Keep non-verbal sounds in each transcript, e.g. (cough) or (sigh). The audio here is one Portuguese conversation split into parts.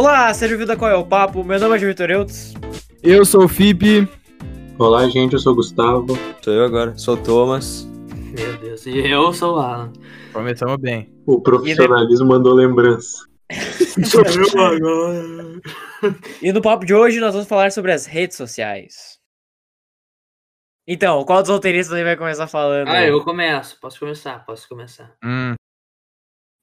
Olá, seja bem-vindo a Qual é o Papo? Meu nome é Vitor Eutz. Eu sou o Fipe. Olá, gente, eu sou o Gustavo. Sou eu agora, sou o Thomas. Meu Deus, e eu sou o Alan. Começamos bem. O profissionalismo mandou lembrança. (laughs) Sou eu agora. E no papo de hoje nós vamos falar sobre as redes sociais. Então, qual dos roteiristas aí vai começar falando? Ah, eu começo. Posso começar, posso começar. Hum,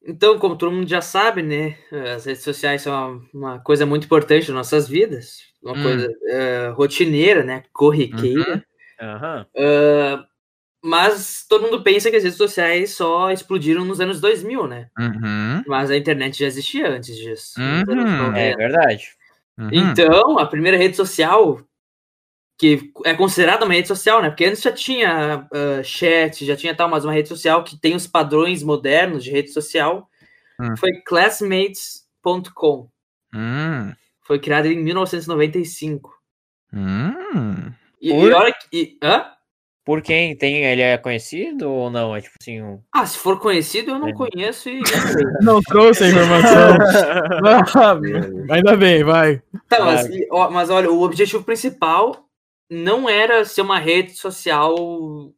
Então, como todo mundo já sabe, né? As redes sociais são uma, uma coisa muito importante nas nossas vidas. Uma Hum. coisa eh, rotineira, né? Corriqueira. Aham. Ah, mas todo mundo pensa que as redes sociais só explodiram nos anos 2000, né? uhum, Mas a internet já existia antes disso. nos Uhum. anos 90. É verdade. uhum. Então, a primeira rede social, que é considerada uma rede social, né? Porque antes já tinha ah, chat, já tinha tal, mas uma rede social que tem os padrões modernos de rede social, Hum. foi classmates.com. Hum, Foi criada em 1995. hum. E, Por? e olha que. e- hã? Por quem tem, ele é conhecido ou não? É tipo assim, um... Ah, se for conhecido, eu não É. conheço e. (laughs) Não trouxe a informação. (laughs) Ah, Ainda bem, vai. Tá, mas, e- ó, mas olha, o objetivo principal não era ser uma rede social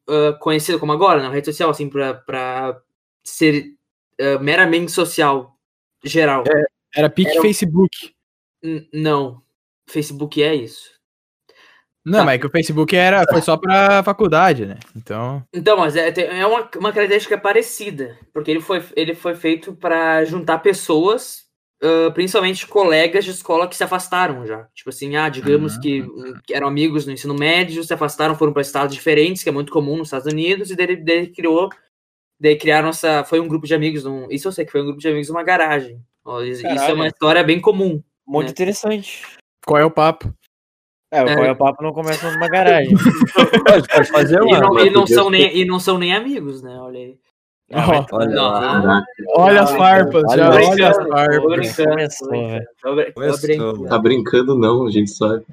ah, conhecida como agora? Uma rede social, assim, pra ser ah, meramente social, geral. Era pique Era Facebook. N- não. Facebook é isso. Não, Tá. mas é que o Facebook era, foi só pra faculdade, né? Então. Então, mas é, é uma, uma característica parecida, porque ele foi, ele foi feito para juntar pessoas, ah, principalmente colegas de escola que se afastaram já. Tipo assim, ah, digamos que, hum, que eram amigos no ensino médio, se afastaram, foram para estados diferentes, que é muito comum nos Estados Unidos, e daí, daí criou, daí criaram essa, foi um grupo de amigos, num, isso eu sei que foi um grupo de amigos numa garagem. Isso é uma história bem comum. Muito né? interessante. Qual é o papo? É, o É. Qual é o Papo não começa numa garagem. (laughs) Pode, pode fazer E uma. não, e, não são nem, e não são nem amigos, né? Olha aí. Ó, Olha lá. Olha as farpas, Olha já, só. olha as farpas. tô brincando, tô brincando. tá brincando não, a gente sabe.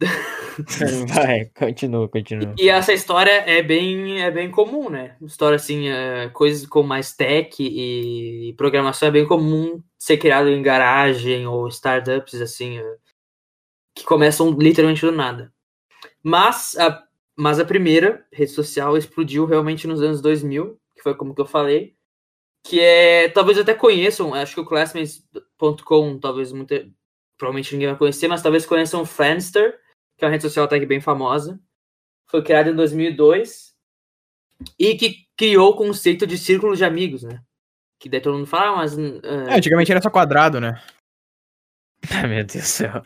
(laughs) Vai, continua, continua. E essa história é bem, é bem comum, né? História assim, é, coisas com mais tech e programação é bem comum ser criado em garagem ou startups assim, é, que começam literalmente do nada. Mas a, mas a primeira rede social explodiu realmente nos anos 2000, que foi como que eu falei, que é, talvez até conheçam, acho que o classmates.com, talvez muita, provavelmente ninguém vai conhecer, mas talvez conheçam o Friendster, que é uma rede social até que bem famosa. Foi criada em 2002 e que criou o conceito de círculo de amigos, né? Que daí todo mundo fala, ah, mas. ah, É, antigamente era só quadrado, né? (laughs) Ai, meu Deus do céu.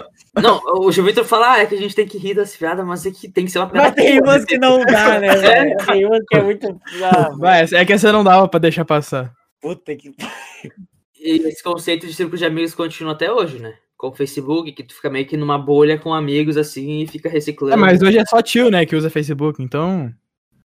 (laughs) Não, o Gil Vitor fala, ah, é que a gente tem que rir das piadas, mas é que tem que ser uma piada. Mas tem boa, umas né? que não dá, né? (laughs) velho? Tem umas que é muito. Ah, Vai, é que essa não dava pra deixar passar. puta que. E esse conceito de círculo de amigos continua até hoje, né? Com o Facebook, que tu fica meio que numa bolha com amigos assim e fica reciclando. É, mas hoje é só tio, né, que usa Facebook, então.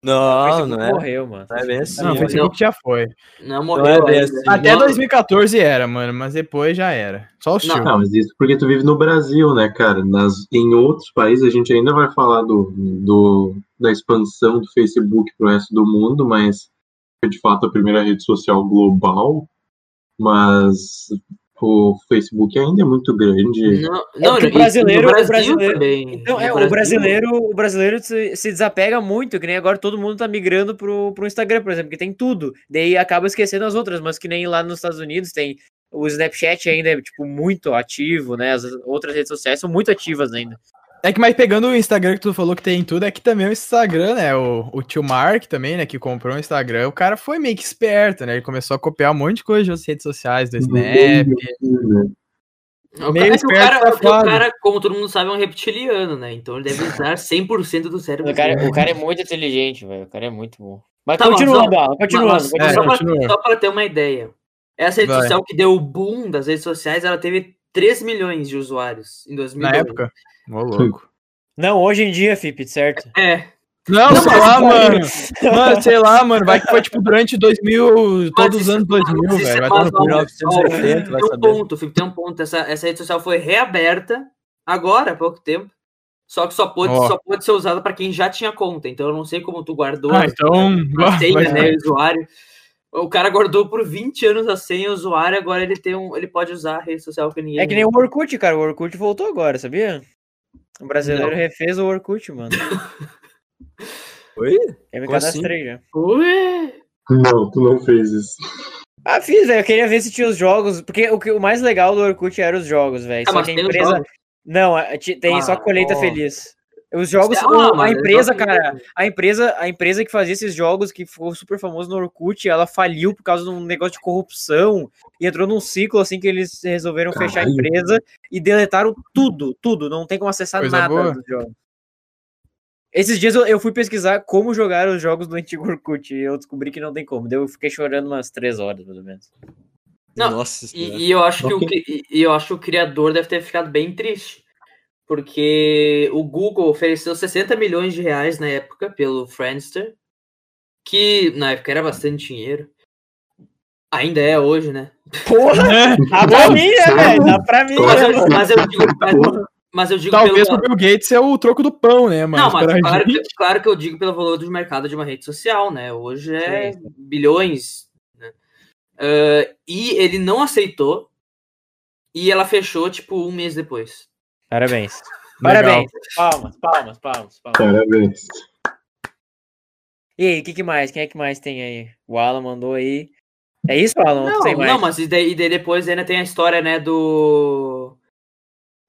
Não, não é. Morreu, mano. Não é bem assim. Não, o. Facebook já foi. Não Não é morreu bem ainda. assim. Até Não- 2014 era, mano, mas depois já era. Só os Não. Não, mas isso porque tu vive no Brasil, né, cara? Nas, em outros países a gente ainda vai falar do, do, da expansão do Facebook pro resto do mundo, mas foi de fato a primeira rede social global, mas o Facebook ainda é muito grande. Não, É não, porque o brasileiro- o Brasil brasileiro- também. Então, é, o Brasil- brasileiro, o brasileiro se, se desapega muito, que nem agora todo mundo tá migrando pro, pro Instagram, por exemplo, que tem tudo. Daí acaba esquecendo as outras, mas que nem lá nos Estados Unidos tem o Snapchat ainda é, tipo, muito ativo, né? As outras redes sociais são muito ativas ainda. É que, mas pegando o Instagram que tu falou que tem tudo, é que também o Instagram, né? O, o tio Mark também, né? Que comprou o Instagram, o cara foi meio que esperto, né? Ele começou a copiar um monte de coisa das redes sociais, do Snap. O Meio cara, é que o esperto, cara, o cara, como todo mundo sabe, é um reptiliano, né? Então ele deve usar 100% do cérebro. O cara, o cara é muito inteligente, velho. O cara é muito bom. Mas Tá, continuando, ó, Alan, continuando. Mas- É, só, pra, continua. só pra ter uma ideia. Essa rede Vai. social que deu o boom das redes sociais, ela teve 3 milhões de usuários em 2002. Na época. Ô, louco. Não, hoje em dia, Fip, certo? É. Não, Não, sei lá, mano. Mano, sei lá, mano. Vai que foi tipo durante 2000, todos os anos 2000, mas isso velho. é Vai tomar no mais cu. uma- 1980, vai Tem um saber. ponto, Felipe, tem um ponto. Essa, essa rede social foi reaberta agora, há pouco tempo. Só que só pode, Ó. só pode ser usada para quem já tinha conta. Então eu não sei como tu guardou Ah, então. a senha, vai- né, o usuário. O cara guardou por 20 anos a senha usuário, agora ele tem um. Ele pode usar a rede social que ninguém. É que nem o Orkut, cara. O Orkut voltou agora, sabia? O brasileiro refez o Orkut, mano. (laughs) Oi? Eu me Como assim? cadastrei já. Ué! Não, tu não fez isso. Ah, fiz, velho. Eu queria ver se tinha os jogos. Porque o, que, o mais legal do Orkut era os jogos, velho. Ah, Só que a empresa. Não, ti- tem só Ah, colheita ó. feliz. Os jogos, Ah, o- a empresa, cara, a empresa, a empresa que fazia esses jogos, que ficou super famoso no Orkut, ela faliu por causa de um negócio de corrupção e entrou num ciclo assim que eles resolveram fechar a Caralho. empresa e deletaram tudo, tudo. Não tem como acessar Coisa nada boa. dos jogos. Esses dias eu, eu fui pesquisar como jogar os jogos do antigo Orkut e eu descobri que não tem como. Daí eu fiquei chorando umas três horas, mais ou menos. Não, Nossa senhora. E, e eu acho que o, e eu acho que o criador deve ter ficado bem triste. Porque o Google ofereceu 60 milhões de reais na época pelo Friendster, que na época era bastante dinheiro. Ainda é hoje, né? Porra! Dá pra mim, né, velho? Dá pra mim, Mas né, eu, mano? mas eu digo, mas, mas eu digo Talvez pelo. pro Bill Gates é o troco do pão, né? Mas Não, mas claro que, claro que eu digo pelo valor do mercado de uma rede social, né? Hoje é Sim, bilhões. Né? Ah, e ele não aceitou. E ela fechou, tipo, um mês depois. Parabéns. Parabéns. Palmas, palmas, palmas, palmas. Parabéns. E aí, o que, que mais? Quem é que mais tem aí? O Alan mandou aí. É isso, Alan? Não, tem mais? não, mas e daí, e daí depois ainda tem a história, né, do.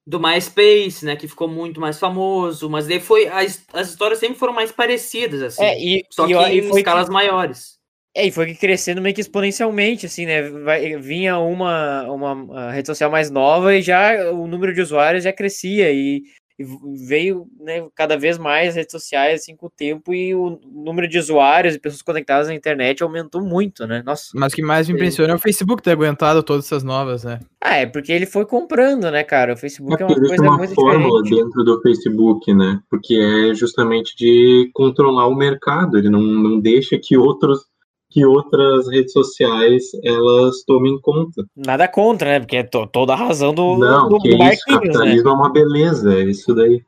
Do MySpace, né? Que ficou muito mais famoso. Mas daí foi. As, as histórias sempre foram mais parecidas, assim. É, e, só e, que e em foi escalas que, maiores. É, e foi crescendo meio que exponencialmente, assim, né? Vai, vinha uma, uma rede social mais nova e já o número de usuários já crescia e, e veio né, cada vez mais redes sociais, assim, com o tempo e o número de usuários e pessoas conectadas na internet aumentou muito, né? Nossa. Mas o que mais me impressiona é o Facebook ter aguentado todas essas novas, né? Ah, é porque ele foi comprando, né, cara? O Facebook é, É uma coisa uma muito fórmula diferente. dentro do Facebook, né? Porque é justamente de controlar o mercado. Ele não, não deixa que outros que outras redes sociais elas tomem conta. Nada contra, né? Porque é to- toda a razão do, não, do, do isso, Marquinhos, né? capitalismo é uma beleza, é isso daí.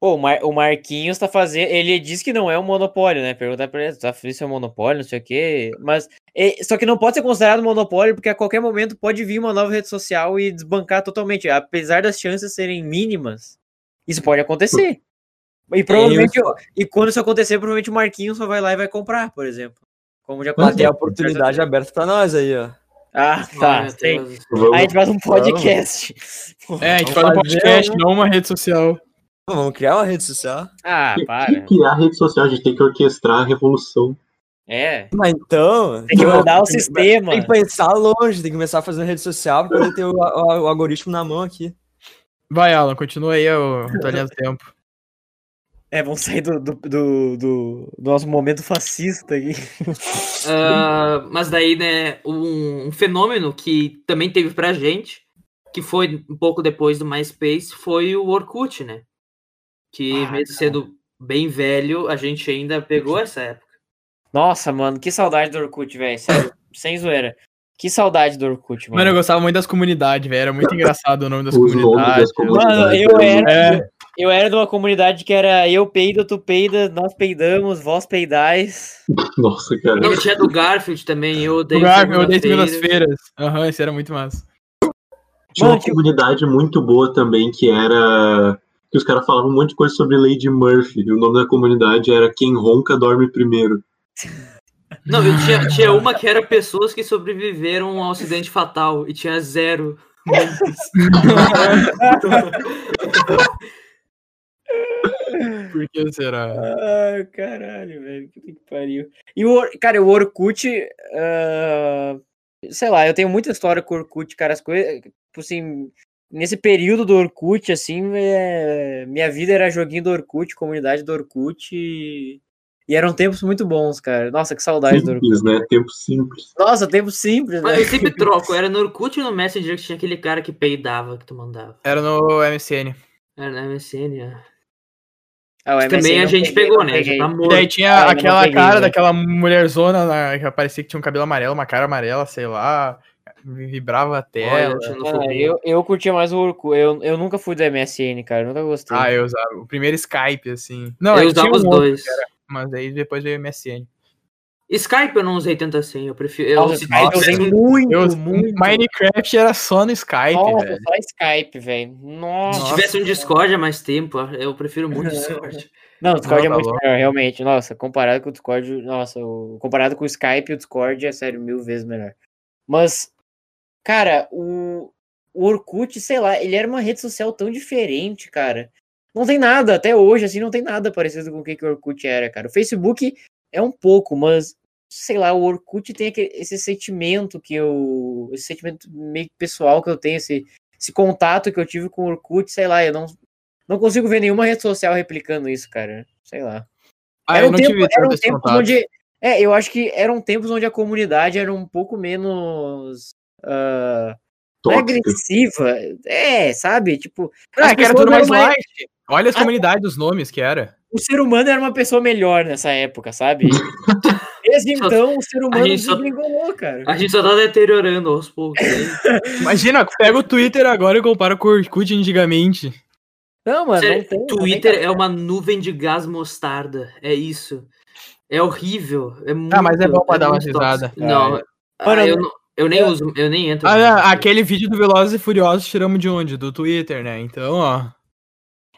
Pô, o, Mar- o Marquinhos tá fazendo. Ele diz que não é um monopólio, né? Perguntar pra ele, tá isso é um monopólio, não sei o quê. Mas. é- só que não pode ser considerado monopólio, porque a qualquer momento pode vir uma nova rede social e desbancar totalmente. Apesar das chances serem mínimas, isso pode acontecer. E provavelmente. E quando isso acontecer, provavelmente o Marquinhos só vai lá e vai comprar, por exemplo. Como já Mas tem a oportunidade aberta pra nós aí, ó. Ah, Ai, tá. Vamos, Aí a gente faz um podcast. É, a gente Vamos faz um podcast, não uma rede social. Vamos criar uma rede social. Ah, para. que criar rede social, a gente tem que orquestrar a revolução. É. Mas então. Tem que mudar o tem- sistema. Tem que pensar longe, tem que começar a fazer uma rede social pra poder ter o, o- o algoritmo na mão aqui. Vai, Alan, continua aí o tua linha do tempo. É, vamos sair do, do, do, do- nosso momento fascista aqui. Ah, mas daí, né, um, um fenômeno que também teve pra gente, que foi um pouco depois do MySpace, foi o Orkut, né? Que Ah, mesmo sendo bem velho, a gente ainda pegou essa época. Nossa, mano, que saudade do Orkut, velho. Sério, (laughs) sem zoeira. Que saudade do Orkut, Mano, eu mano. gostava muito das comunidades, velho. Era muito (laughs) engraçado o nome das comunidades. das comunidades. Mano, eu era, É. eu era de uma comunidade que era eu peido, tu peida, nós peidamos, vós peidais. Nossa, cara. Não, tinha do Garfield também, eu odeio Lugar, eu odeio segundas-feiras. Aham, isso era muito massa. Tinha uma tipo- comunidade muito boa também que era. Que os caras falavam um monte de coisa sobre Lady Murphy. E o nome da comunidade era Quem Ronca Dorme Primeiro. Não, eu tinha, tinha uma que era pessoas que sobreviveram a um acidente fatal e tinha zero. (laughs) (laughs) (laughs) Por que será? Ai, caralho, velho. Que que pariu. E o, cara, o Orkut. ah, sei lá, eu tenho muita história com o Orkut, cara. As coisas. Tipo assim. Nesse período do Orkut, assim, é, minha vida era joguinho do Orkut, comunidade do Orkut. E, e eram tempos muito bons, cara. Nossa, que saudade do Orkut. Simples, né? Tempo simples. Nossa, tempo simples, Mas né? eu sempre (laughs) troco, era no Orkut ou no Messenger que tinha aquele cara que peidava que tu mandava. Era no MSN. Era na MSN, é. Ah, também MSN a gente peguei, pegou, né? Já peguei. tá E morto. daí tinha Ah, aquela peguei, cara velho. daquela mulherzona na- que parecia que tinha um cabelo amarelo, uma cara amarela, sei lá. Vibrava a tela. Ah, eu, eu curtia mais o Orkut. Eu, eu nunca fui do MSN, cara. eu Nunca gostei. Ah, eu usava. O primeiro Skype, assim. Não, eu usava os um outro, dois. mas aí depois veio o MSN. Skype eu não usei tanto assim, eu prefiro. Eu, Nossa, Skype eu usei muito, Eu- muito. Minecraft era só no Skype, Nossa, velho. só Skype, velho. Nossa. se tivesse um Discord há mais tempo, eu prefiro muito Discord. Não, o Discord Não, é muito louco. melhor, realmente. Nossa, comparado com o Discord, nossa, o- comparado com o Skype, o Discord é sério mil vezes melhor. Mas, cara, o, o Orkut, sei lá, ele era uma rede social tão diferente, cara. Não tem nada, até hoje, assim, não tem nada parecido com o que, que o Orkut era, cara. O Facebook é um pouco, mas, sei lá, o Orkut tem aquele, esse sentimento que eu. Esse sentimento meio que pessoal que eu tenho, esse, esse contato que eu tive com o Orkut, sei lá, eu não, não consigo ver nenhuma rede social replicando isso, cara. Sei lá. Ah, Era eu um tempo, era um tempo contato. onde. É, eu acho que eram tempos onde a comunidade era um pouco menos. ah, é Tóxica. agressiva. É, sabe? Tipo, as que era tudo mais mais- light. Olha as Ah, comunidades dos nomes que era. o ser humano era uma pessoa melhor nessa época, sabe? (laughs) Desde Só- então, o ser humano gente só- desengolou, cara. A gente só tá deteriorando aos poucos. né? (laughs) Imagina, pega o Twitter agora e compara com o Orkut antigamente. Não, mano, Sério, não tem Twitter é uma nuvem de gás mostarda. É isso. É horrível. É muito, Ah, mas é bom pra dar uma risada. tóxico. Não, Mano, ah, eu, eu- não- eu nem uso, eu nem entro. Ah, não, aquele vídeo do Velozes e Furiosos tiramos de onde? Do Twitter, né? Então, ó.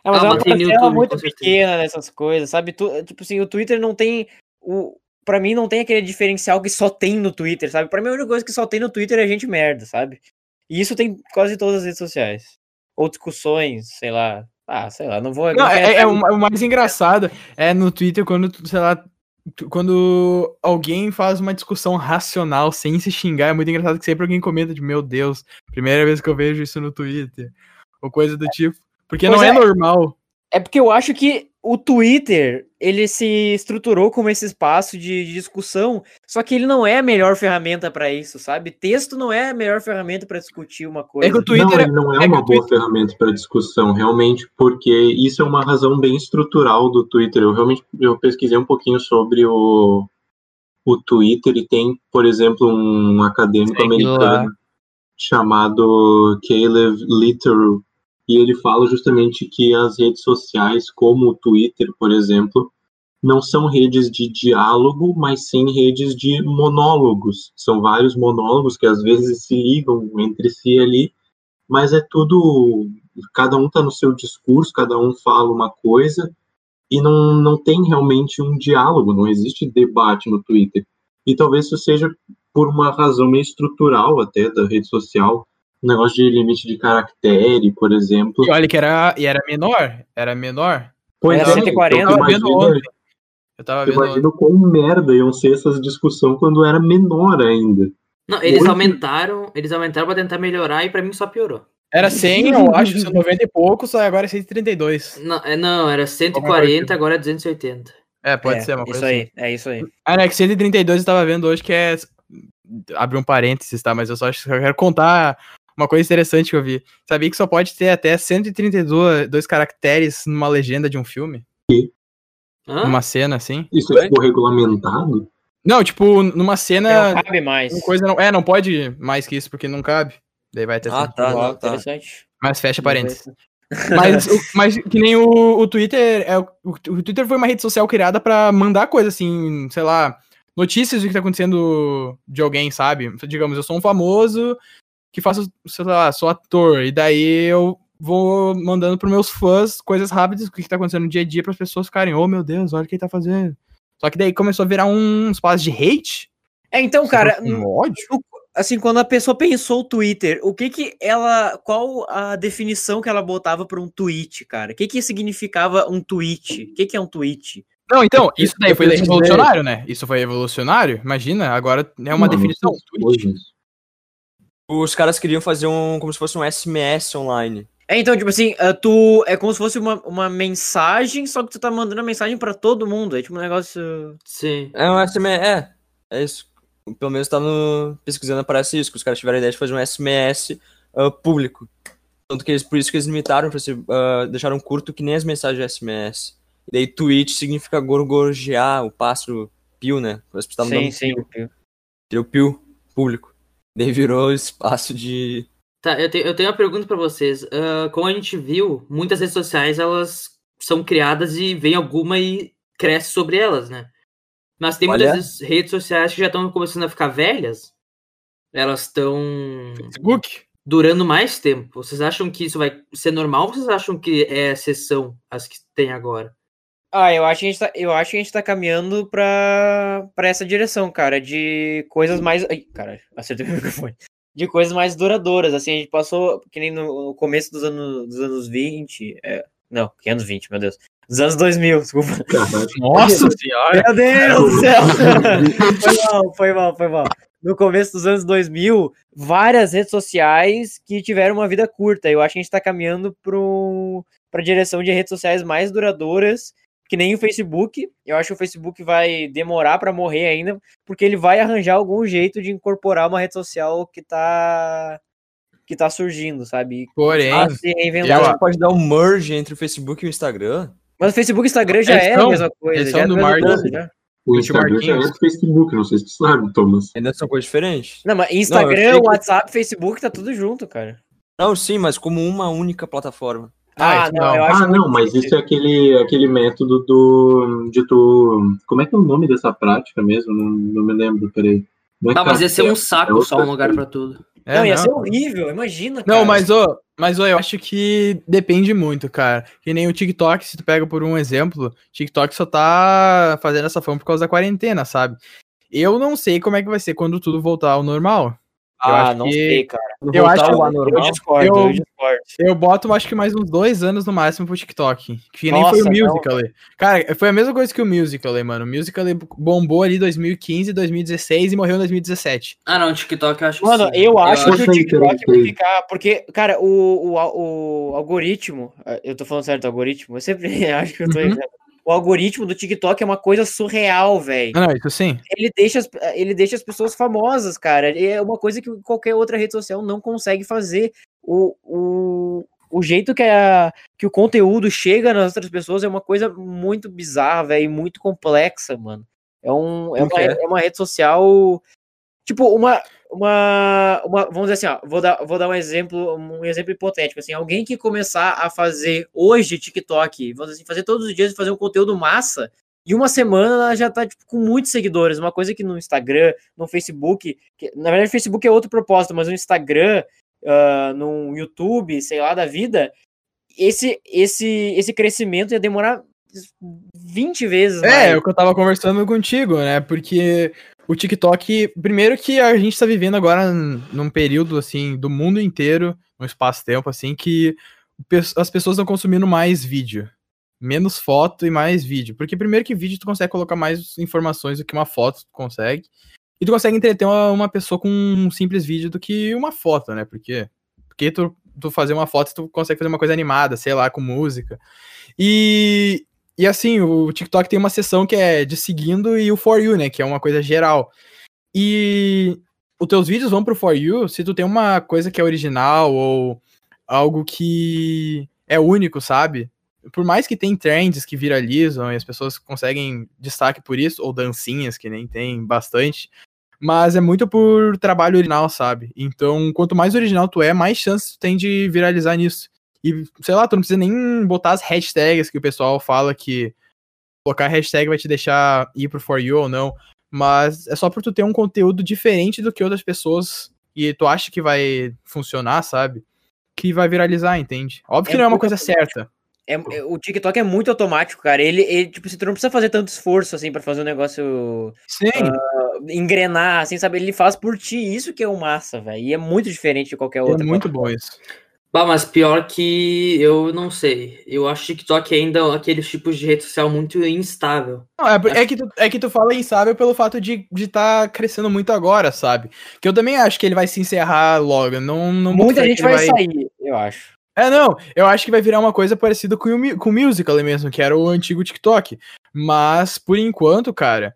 Ah, mas Ah, é uma parcela muito pequena nessas coisas, sabe? Tu- tipo assim, o Twitter não tem. O, pra mim, não tem aquele diferencial que só tem no Twitter, sabe? Pra mim, a única coisa que só tem no Twitter é gente merda, sabe? E isso tem quase todas as redes sociais. Ou discussões, sei lá. Ah, sei lá, não vou. Não, é, é entrar o, o mais engraçado é no Twitter quando, sei lá, quando alguém faz uma discussão racional sem se xingar, é muito engraçado que sempre alguém comenta de meu Deus, primeira vez que eu vejo isso no Twitter. Ou coisa do tipo. Porque Pois não é, é. normal. É porque eu acho que o Twitter, ele se estruturou como esse espaço de, de discussão, só que ele não é a melhor ferramenta pra isso, sabe? Texto não é a melhor ferramenta pra discutir uma coisa. É que o Twitter não, é- ele não é, é uma boa Twitter- ferramenta para discussão, realmente, porque isso é uma razão bem estrutural do Twitter. Eu realmente eu pesquisei um pouquinho sobre o, o Twitter e tem, por exemplo, um acadêmico Segue lá. americano chamado Caleb Little e ele fala justamente que as redes sociais, como o Twitter, por exemplo, não são redes de diálogo, mas sim redes de monólogos. São vários monólogos que às vezes se ligam entre si ali, mas é tudo. Cada um está no seu discurso, cada um fala uma coisa, e não, não tem realmente um diálogo, não existe debate no Twitter. E talvez isso seja por uma razão meio estrutural até da rede social, um negócio de limite de caractere, por exemplo. E olha que era, e era menor. Era menor. Pois Era é, 140. então, Eu tava vendo imagina, ontem. Eu tava vendo ontem. imagino quão merda iam ser essas discussões quando era menor ainda. Não, eles Hoje- aumentaram, eles aumentaram pra tentar melhorar e pra mim só piorou. Era 100, (laughs) eu acho, 90 e pouco, só agora é 132. Não, é, não era 140, agora é 280. É, pode é, ser uma isso coisa aí, assim. é isso aí. Ah, né, que 132 eu tava vendo hoje que é. Abre um parênteses, tá? Mas eu só acho- eu quero contar uma coisa interessante que eu vi. Sabia que só pode ter até 132 dois caracteres numa legenda de um filme? Hã? Numa cena, assim? Isso é tipo regulamentado? Não, tipo, numa cena. não cabe mais. coisa não, é, não pode mais que isso, porque não cabe. Daí vai ter. Ah, sempre- tá, não, tá. Interessante. Mas fecha parênteses. (laughs) Mas, o- (laughs) mas que nem o, o Twitter. É, o, o Twitter foi uma rede social criada pra mandar coisa assim, sei lá, notícias do que tá acontecendo de alguém, sabe? Digamos, eu sou um famoso que faço, sei lá, sou ator, e daí eu vou mandando pros meus fãs coisas rápidas, o que, que tá acontecendo no dia a dia, para as pessoas ficarem, oh meu Deus, olha o que ele tá fazendo. Só que daí começou a virar um espaço de hate. É, então, cara, um ódio. assim, quando a pessoa pensou o Twitter, o que que ela, qual a definição que ela botava para um tweet, cara? O que que significava um tweet? O que que é um tweet? Não, então, isso daí foi revolucionário, né? Isso foi revolucionário. Imagina, agora é uma Mano, definição. coisas. Os caras queriam fazer um. como se fosse um SMS online. É, então, tipo assim, ah, tu é como se fosse uma, uma mensagem, só que tu tá mandando a mensagem pra todo mundo. É tipo um negócio. Sim. É um SMS. É, é isso. Pelo menos tá no. Pesquisando aparece isso, que os caras tiveram a ideia de fazer um SMS ah, público. Tanto que eles, por isso que eles limitaram pra ser. ah, deixaram curto que nem as mensagens de SMS. E daí tweet significa gorgojear, o pássaro pio, né? As pessoas estavam Sim, sim. pio. Deu pio público. Daí virou espaço de. Tá, eu tenho, eu tenho uma pergunta pra vocês. Ah, como a gente viu, muitas redes sociais elas são criadas e vem alguma e cresce sobre elas, né? Mas tem Olha. muitas redes sociais que já estão começando a ficar velhas. Elas estão Facebook? durando mais tempo. Vocês acham que isso vai ser normal ou vocês acham que é exceção as que tem agora? Ah, eu acho que a gente tá, eu acho que a gente tá caminhando pra, pra essa direção, cara, de coisas mais. Ai, cara, acertei o microfone. De coisas mais duradouras. Assim, a gente passou, que nem no, começo dos anos, dos anos 20. é, não, que anos 20, meu Deus. Dos anos 2000, desculpa. Nossa (laughs) senhora! Meu Deus do céu! (laughs) foi mal, foi mal, foi mal. No começo dos anos 2000, várias redes sociais que tiveram uma vida curta. Eu acho que a gente tá caminhando para a direção de redes sociais mais duradouras, que nem o Facebook. Eu acho que o Facebook vai demorar para morrer ainda, porque ele vai arranjar algum jeito de incorporar uma rede social que tá que tá surgindo, sabe? Porém, Ah, se reinventar. eu Acho que pode dar um merge entre o Facebook e o Instagram. Mas o Facebook e o Instagram já é são- a mesma coisa. eles já são é do marketing. já. O Gente, Instagram já é do Facebook, não sei se tu sabe, Thomas. Ainda são coisas diferentes. Não, mas Não, Instagram, sei que- WhatsApp, Facebook, tá tudo junto, cara. Não, sim, mas como uma única plataforma. Ah, Ah, não, não. Ah, não, mas isso é aquele, aquele método do. de tu. Como é que é o nome dessa prática mesmo? Não, não me lembro, peraí. Não é Ah, mas ia ser um cartel, é saco outra só um lugar pra tudo. É, não, ia não. ser horrível, imagina, cara. Não, mas, ô, mas ô, eu acho que depende muito, cara. Que nem o TikTok, se tu pega por um exemplo, TikTok só tá fazendo essa fama por causa da quarentena, sabe? Eu não sei como é que vai ser quando tudo voltar ao normal. Eu Ah, acho não que- sei, cara. Eu acho eu, que- eu discordo, eu, Eu- discordo. Eu boto, acho que mais uns dois anos no máximo pro TikTok. Que nem Nossa, foi o não. Musical.ly. Cara, foi a mesma coisa que o Musical.ly, mano. O Musical.ly bombou ali em 2015, 2016 e morreu em 2017. Ah, não, TikTok eu acho que Mano, sim. eu acho acho que o TikTok vai ficar. Porque, cara, o, o, o algoritmo. Eu tô falando certo, algoritmo? Eu sempre (laughs) acho que eu tô Uhum. O algoritmo do TikTok é uma coisa surreal, velho. Não, não, isso sim. Ele deixa, as, ele deixa as pessoas famosas, cara. É uma coisa que qualquer outra rede social não consegue fazer. O, o, o jeito que, a, que o conteúdo chega nas outras pessoas é uma coisa muito bizarra, velho, e muito complexa, mano. É, um, é, uma, é? é uma rede social. Tipo, uma, uma, uma. Vamos dizer assim, ó. Vou dar, vou dar um exemplo, um exemplo hipotético. Assim, alguém que começar a fazer hoje TikTok, vamos dizer assim, fazer todos os dias fazer um conteúdo massa, e uma semana ela já tá tipo, com muitos seguidores. Uma coisa que no Instagram, no Facebook. que- na verdade, o Facebook é outro propósito, mas no Instagram, ah, no YouTube, sei lá, da vida, esse, esse, esse crescimento ia demorar 20 vezes É, mais. é o que eu tava conversando contigo, né? Porque o TikTok, primeiro que a gente tá vivendo agora num período, assim, do mundo inteiro, num espaço-tempo, assim, que as pessoas estão consumindo mais vídeo. Menos foto e mais vídeo. Porque primeiro que vídeo tu consegue colocar mais informações do que uma foto tu consegue. E tu consegue entreter uma, uma pessoa com um simples vídeo do que uma foto, né? Porque, porque tu, tu fazer uma foto, tu consegue fazer uma coisa animada, sei lá, com música. E, e assim, o TikTok tem uma seção que é de seguindo e o For You, né? Que é uma coisa geral. E os teus vídeos vão pro For You se tu tem uma coisa que é original ou algo que é único, sabe? Por mais que tem trends que viralizam e as pessoas conseguem destaque por isso, ou dancinhas que nem tem bastante, mas é muito por trabalho original, sabe? Então, quanto mais original tu é, mais chance tu tem de viralizar nisso. E, sei lá, tu não precisa nem botar as hashtags que o pessoal fala que colocar hashtag vai te deixar ir pro For You ou não. Mas é só por tu ter um conteúdo diferente do que outras pessoas e tu acha que vai funcionar, sabe? Que vai viralizar, entende? Óbvio que É não é uma coisa certa. É, é- o TikTok é muito automático, cara. Ele, ele, tipo, você não precisa fazer tanto esforço, assim, pra fazer um negócio Sim, engrenar, assim, sabe? Ele faz por ti. Isso que é o massa, velho. E é muito diferente de qualquer é outra. muito bom isso. Bah, mas pior que eu não sei. Eu acho TikTok ainda aqueles tipos de rede social muito instável. Não, é, é que tu, é que tu fala instável pelo fato de estar de tá crescendo muito agora, sabe? Que eu também acho que ele vai se encerrar logo. Não, não Muita gente ele vai, sair, eu acho. É, não, eu acho que vai virar uma coisa parecida com o, com o Musical.ly mesmo, que era o antigo TikTok. Mas, por enquanto, cara,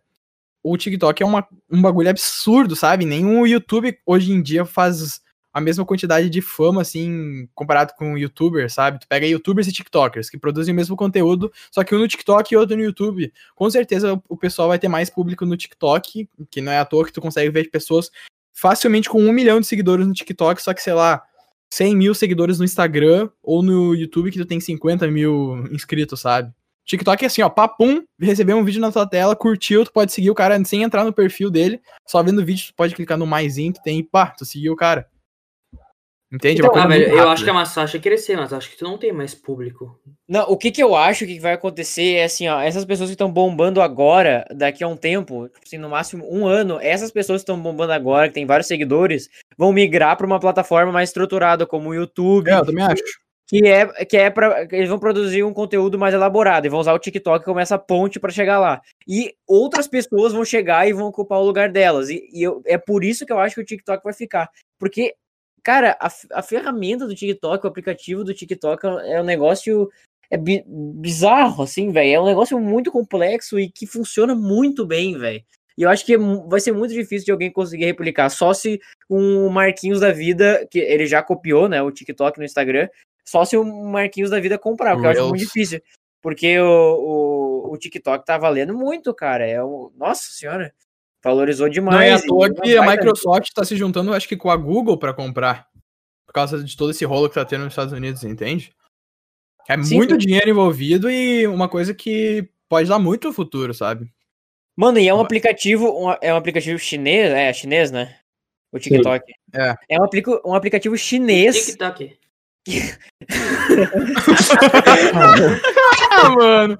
o TikTok é uma, um bagulho absurdo, sabe? Nenhum YouTube hoje em dia faz a mesma quantidade de fama, assim, comparado com YouTubers, sabe? Tu pega YouTubers e TikTokers, que produzem o mesmo conteúdo, só que um no TikTok e outro no YouTube. Com certeza o- pessoal vai ter mais público no TikTok, que não é à toa que tu consegue ver pessoas facilmente com um milhão de seguidores no TikTok, só que, sei lá, 100 mil seguidores no Instagram ou no YouTube que tu tem 50 mil inscritos, sabe? TikTok é assim, ó, papum, recebeu um vídeo na tua tela, curtiu, tu pode seguir o cara sem entrar no perfil dele, só vendo o vídeo, tu pode clicar no maisinho que tem e pá, tu seguiu o cara. Entende? É Então, Ah, velho, eu acho que a massa acha crescer, mas acho que tu não tem mais público. Não, o que que eu acho que vai acontecer é assim, ó, essas pessoas que estão bombando agora, daqui a um tempo, tipo assim, no máximo um ano, essas pessoas que estão bombando agora, que tem vários seguidores, vão migrar para uma plataforma mais estruturada, como o YouTube, É, eu também acho. que é que é para eles vão produzir um conteúdo mais elaborado e vão usar o TikTok como essa ponte para chegar lá. E outras pessoas vão chegar e vão ocupar o lugar delas. E, e eu- é por isso que eu acho que o TikTok vai ficar, porque cara, a, a ferramenta do TikTok, o aplicativo do TikTok é um negócio é bi- bizarro assim, velho. É um negócio muito complexo e que funciona muito bem, velho. E eu acho que é vai ser muito difícil de alguém conseguir replicar, só se um Marquinhos da vida, que ele já copiou, né, o TikTok no Instagram, só se o Marquinhos da vida comprar, porque eu acho muito difícil. Porque o, o, o TikTok tá valendo muito, cara. É um, nossa senhora, valorizou demais. Não é à toa que a Microsoft tá se juntando, acho que com a Google pra comprar. Por causa de todo esse rolo que tá tendo nos Estados Unidos, entende? É Sim, muito sim. dinheiro envolvido e uma coisa que pode dar muito futuro, sabe? Mano, e é um aplicativo, um- é um aplicativo chinês, é chinês, né? O TikTok. É. É um, aplico, um aplicativo chinês. TikTok. (laughs) (laughs) Ah, mano.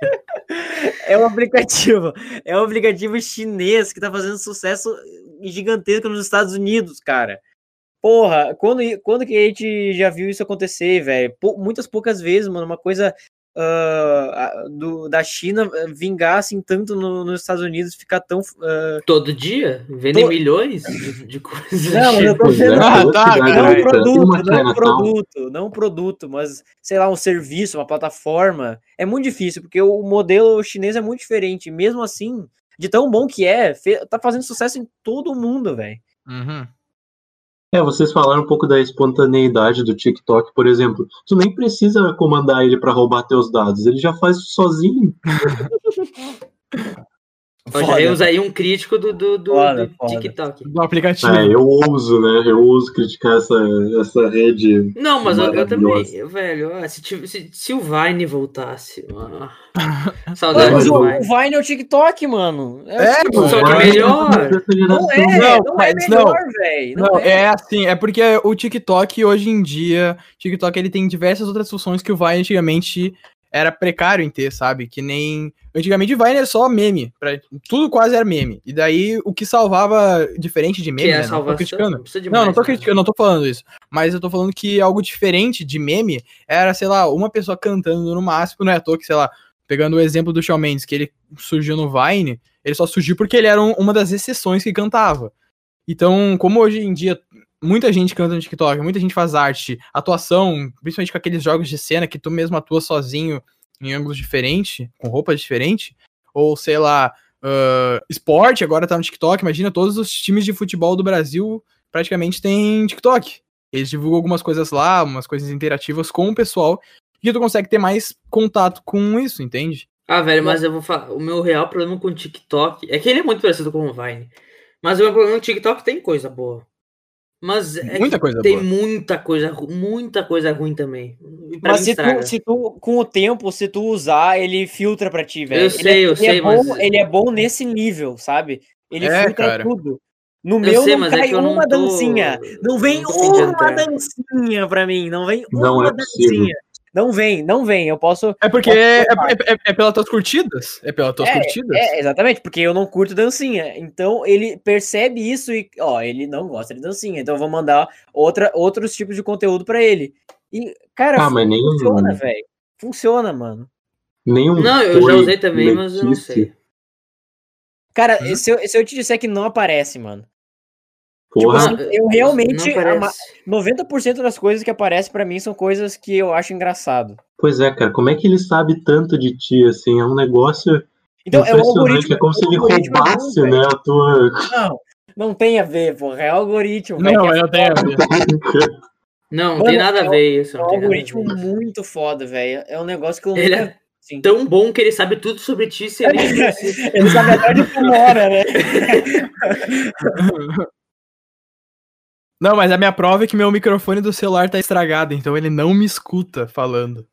(laughs) É um aplicativo. É um aplicativo chinês que tá fazendo sucesso gigantesco nos Estados Unidos, cara. Porra, quando, quando que a gente já viu isso acontecer, velho? Muitas poucas vezes, mano. Uma coisa ah, a- do, da China ah, vingar assim tanto no- nos Estados Unidos, ficar tão. ah, Todo dia? Vendem To- milhões de, de coisas. Não, mas eu tô é, dizendo- Ah, toda tá, cidade cara. não um tem produto, não um Chinatown. produto, não um produto, mas sei lá, um serviço, uma plataforma. É muito difícil, porque o modelo chinês é muito diferente. Mesmo assim, de tão bom que é, fe- tá fazendo sucesso em todo o mundo, velho. Uhum. É, vocês falaram um pouco da espontaneidade do TikTok, por exemplo. Tu nem precisa comandar ele pra roubar teus dados, ele já faz sozinho. (laughs) Ó, temos aí um crítico do, do, do, Foda, do foda. TikTok. Do aplicativo. É, eu ouso, né? Eu ouso criticar essa, essa rede. Não, mas eu, eu também, velho, ó, se, se, se o Vine voltasse, Mas (laughs) saudades o, do o Vine. Vine é o TikTok, mano. É, tipo, mano. Só que melhor. Não é, Não, não, é não. melhor, velho. Não, é assim, é porque o TikTok hoje em dia, TikTok ele tem diversas outras funções que o Vine antigamente era precário em ter, sabe? Que nem antigamente o Vine era só meme, pra... tudo quase era meme. E daí o que salvava diferente de Que meme, é a né? Não tô salvação. criticando. precisa de Não, não tô né? criticando, não tô falando isso. Mas eu tô falando que algo diferente de meme era, sei lá, uma pessoa cantando no máximo, não é à toa que, sei lá, pegando o exemplo do Shawn Mendes, que ele surgiu no Vine, ele só surgiu porque ele era um- uma das exceções que cantava. Então, como hoje em dia muita gente canta no TikTok, muita gente faz arte, atuação, principalmente com aqueles jogos de cena que tu mesmo atua sozinho em ângulos diferentes, com roupas diferentes, ou sei lá, ah, esporte agora tá no TikTok, imagina todos os times de futebol do Brasil praticamente têm TikTok. Eles divulgam algumas coisas lá, umas coisas interativas com o pessoal, e tu consegue ter mais contato com isso, entende? Ah, velho, mas eu vou falar. O meu real problema com o TikTok é que ele é muito parecido com o Vine. Mas o meu problema com o TikTok tem coisa boa. Mas é Muita coisa tem boa. muita coisa, muita coisa ruim também. Pra Mas se tu, se tu, com o tempo, se tu usar, ele filtra pra ti, velho. Eu Ele sei, é- eu ele sei, é bom, mas- Ele é bom nesse nível, sabe? Ele É, filtra cara. tudo. No Eu meu sei, não mas é cai que eu não uma tô- dancinha. Não vem não uma dancinha pra mim. Não vem Não uma é possível. dancinha. Não vem, não vem. Eu posso. É porque Posso é, é, é, é pelas tuas curtidas? É pelas tuas curtidas? É, exatamente, porque eu não curto dancinha. Então ele percebe isso e, ó, ele não gosta de dancinha. Então eu vou mandar outra, outros tipos de conteúdo pra ele. E, cara, Ah, funciona, velho. Funciona, mano. nem um Não, eu já usei também, mas eu não sei. Cara, Hum? se, eu, se eu te disser que não aparece, mano. Porra, Tipo eu realmente- Não a ma- parece. 90% das coisas que aparecem pra mim são coisas que eu acho engraçado. pois é, cara, como é que ele sabe tanto de ti, assim? É um negócio Então, é um impressionante, algoritmo. é como se ele é roubasse, velho. né, a tua... Não, não tem a ver, porra. É algoritmo. velho, Não, que é não tem a ver. Não, tem nada é a ver isso. É um algoritmo muito foda, velho. É um negócio que eu Ele nunca. é Sim. tão bom que ele sabe tudo sobre ti se ele. (laughs) Ele sabe até onde tu mora, né? (laughs) Não, mas a minha prova é que meu microfone do celular tá estragado, então ele não me escuta falando.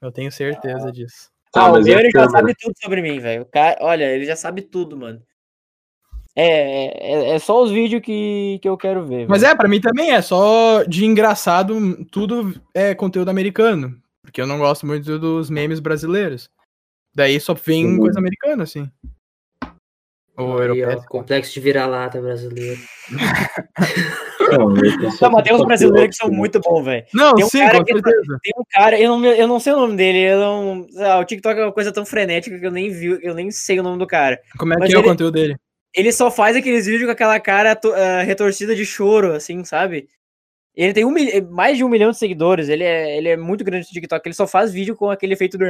Eu tenho certeza disso. Tá, ah, o mas meu é ele já sabe tudo sobre mim, velho. Cara, olha, ele já sabe tudo, mano. É, é, é só os vídeos que, que eu quero ver. Mas velho. é, pra mim também é só de engraçado, tudo é conteúdo americano. Porque eu não gosto muito dos memes brasileiros. Daí só vem coisa americana, assim. Ou Aí, ó, complexo de vira-lata brasileiro. (laughs) Não, mas tem uns brasileiros que são muito bons, velho. Não, Tem um sim, cara com que- certeza. Tem um cara, eu não, eu não sei o nome dele, eu não. ah, o TikTok é uma coisa tão frenética que eu nem vi, eu nem sei o nome do cara. Como é Mas que é o ele- conteúdo dele? Ele só faz aqueles vídeos com aquela cara to- ah, retorcida de choro, assim, sabe? Ele tem um, mil- mais de um milhão de seguidores, ele é, ele é muito grande no TikTok, ele só faz vídeo com aquele efeito do.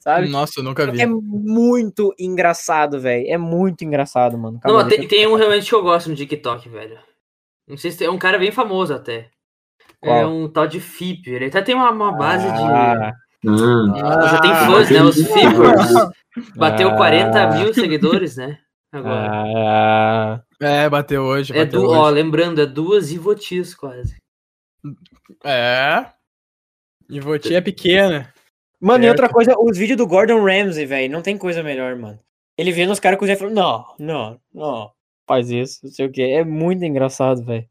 Sabe? Nossa, eu nunca vi. É muito engraçado, velho. É muito engraçado, mano. Não, Calma, tem, deixa eu- tem um realmente que eu gosto no TikTok, velho. Não sei se tem, é um cara bem famoso até. É Qual? um tal de Fip. Ele até tem uma, uma base Ah, Hum, de. Já tem Ah, fãs, né? Os entendi. Fippers. (laughs) Bateu Ah. 40 mil seguidores, né? Agora. ah, É, bateu hoje. é bateu du... hoje. Ó, lembrando, é duas Ivotis quase. É. E Voti é pequena. Mano, e Certo. outra coisa, os vídeos do Gordon Ramsay, velho, não tem coisa melhor, mano. Ele vendo os caras cozinhando e falando, não, não, não, faz isso, não sei o que. É muito engraçado, velho.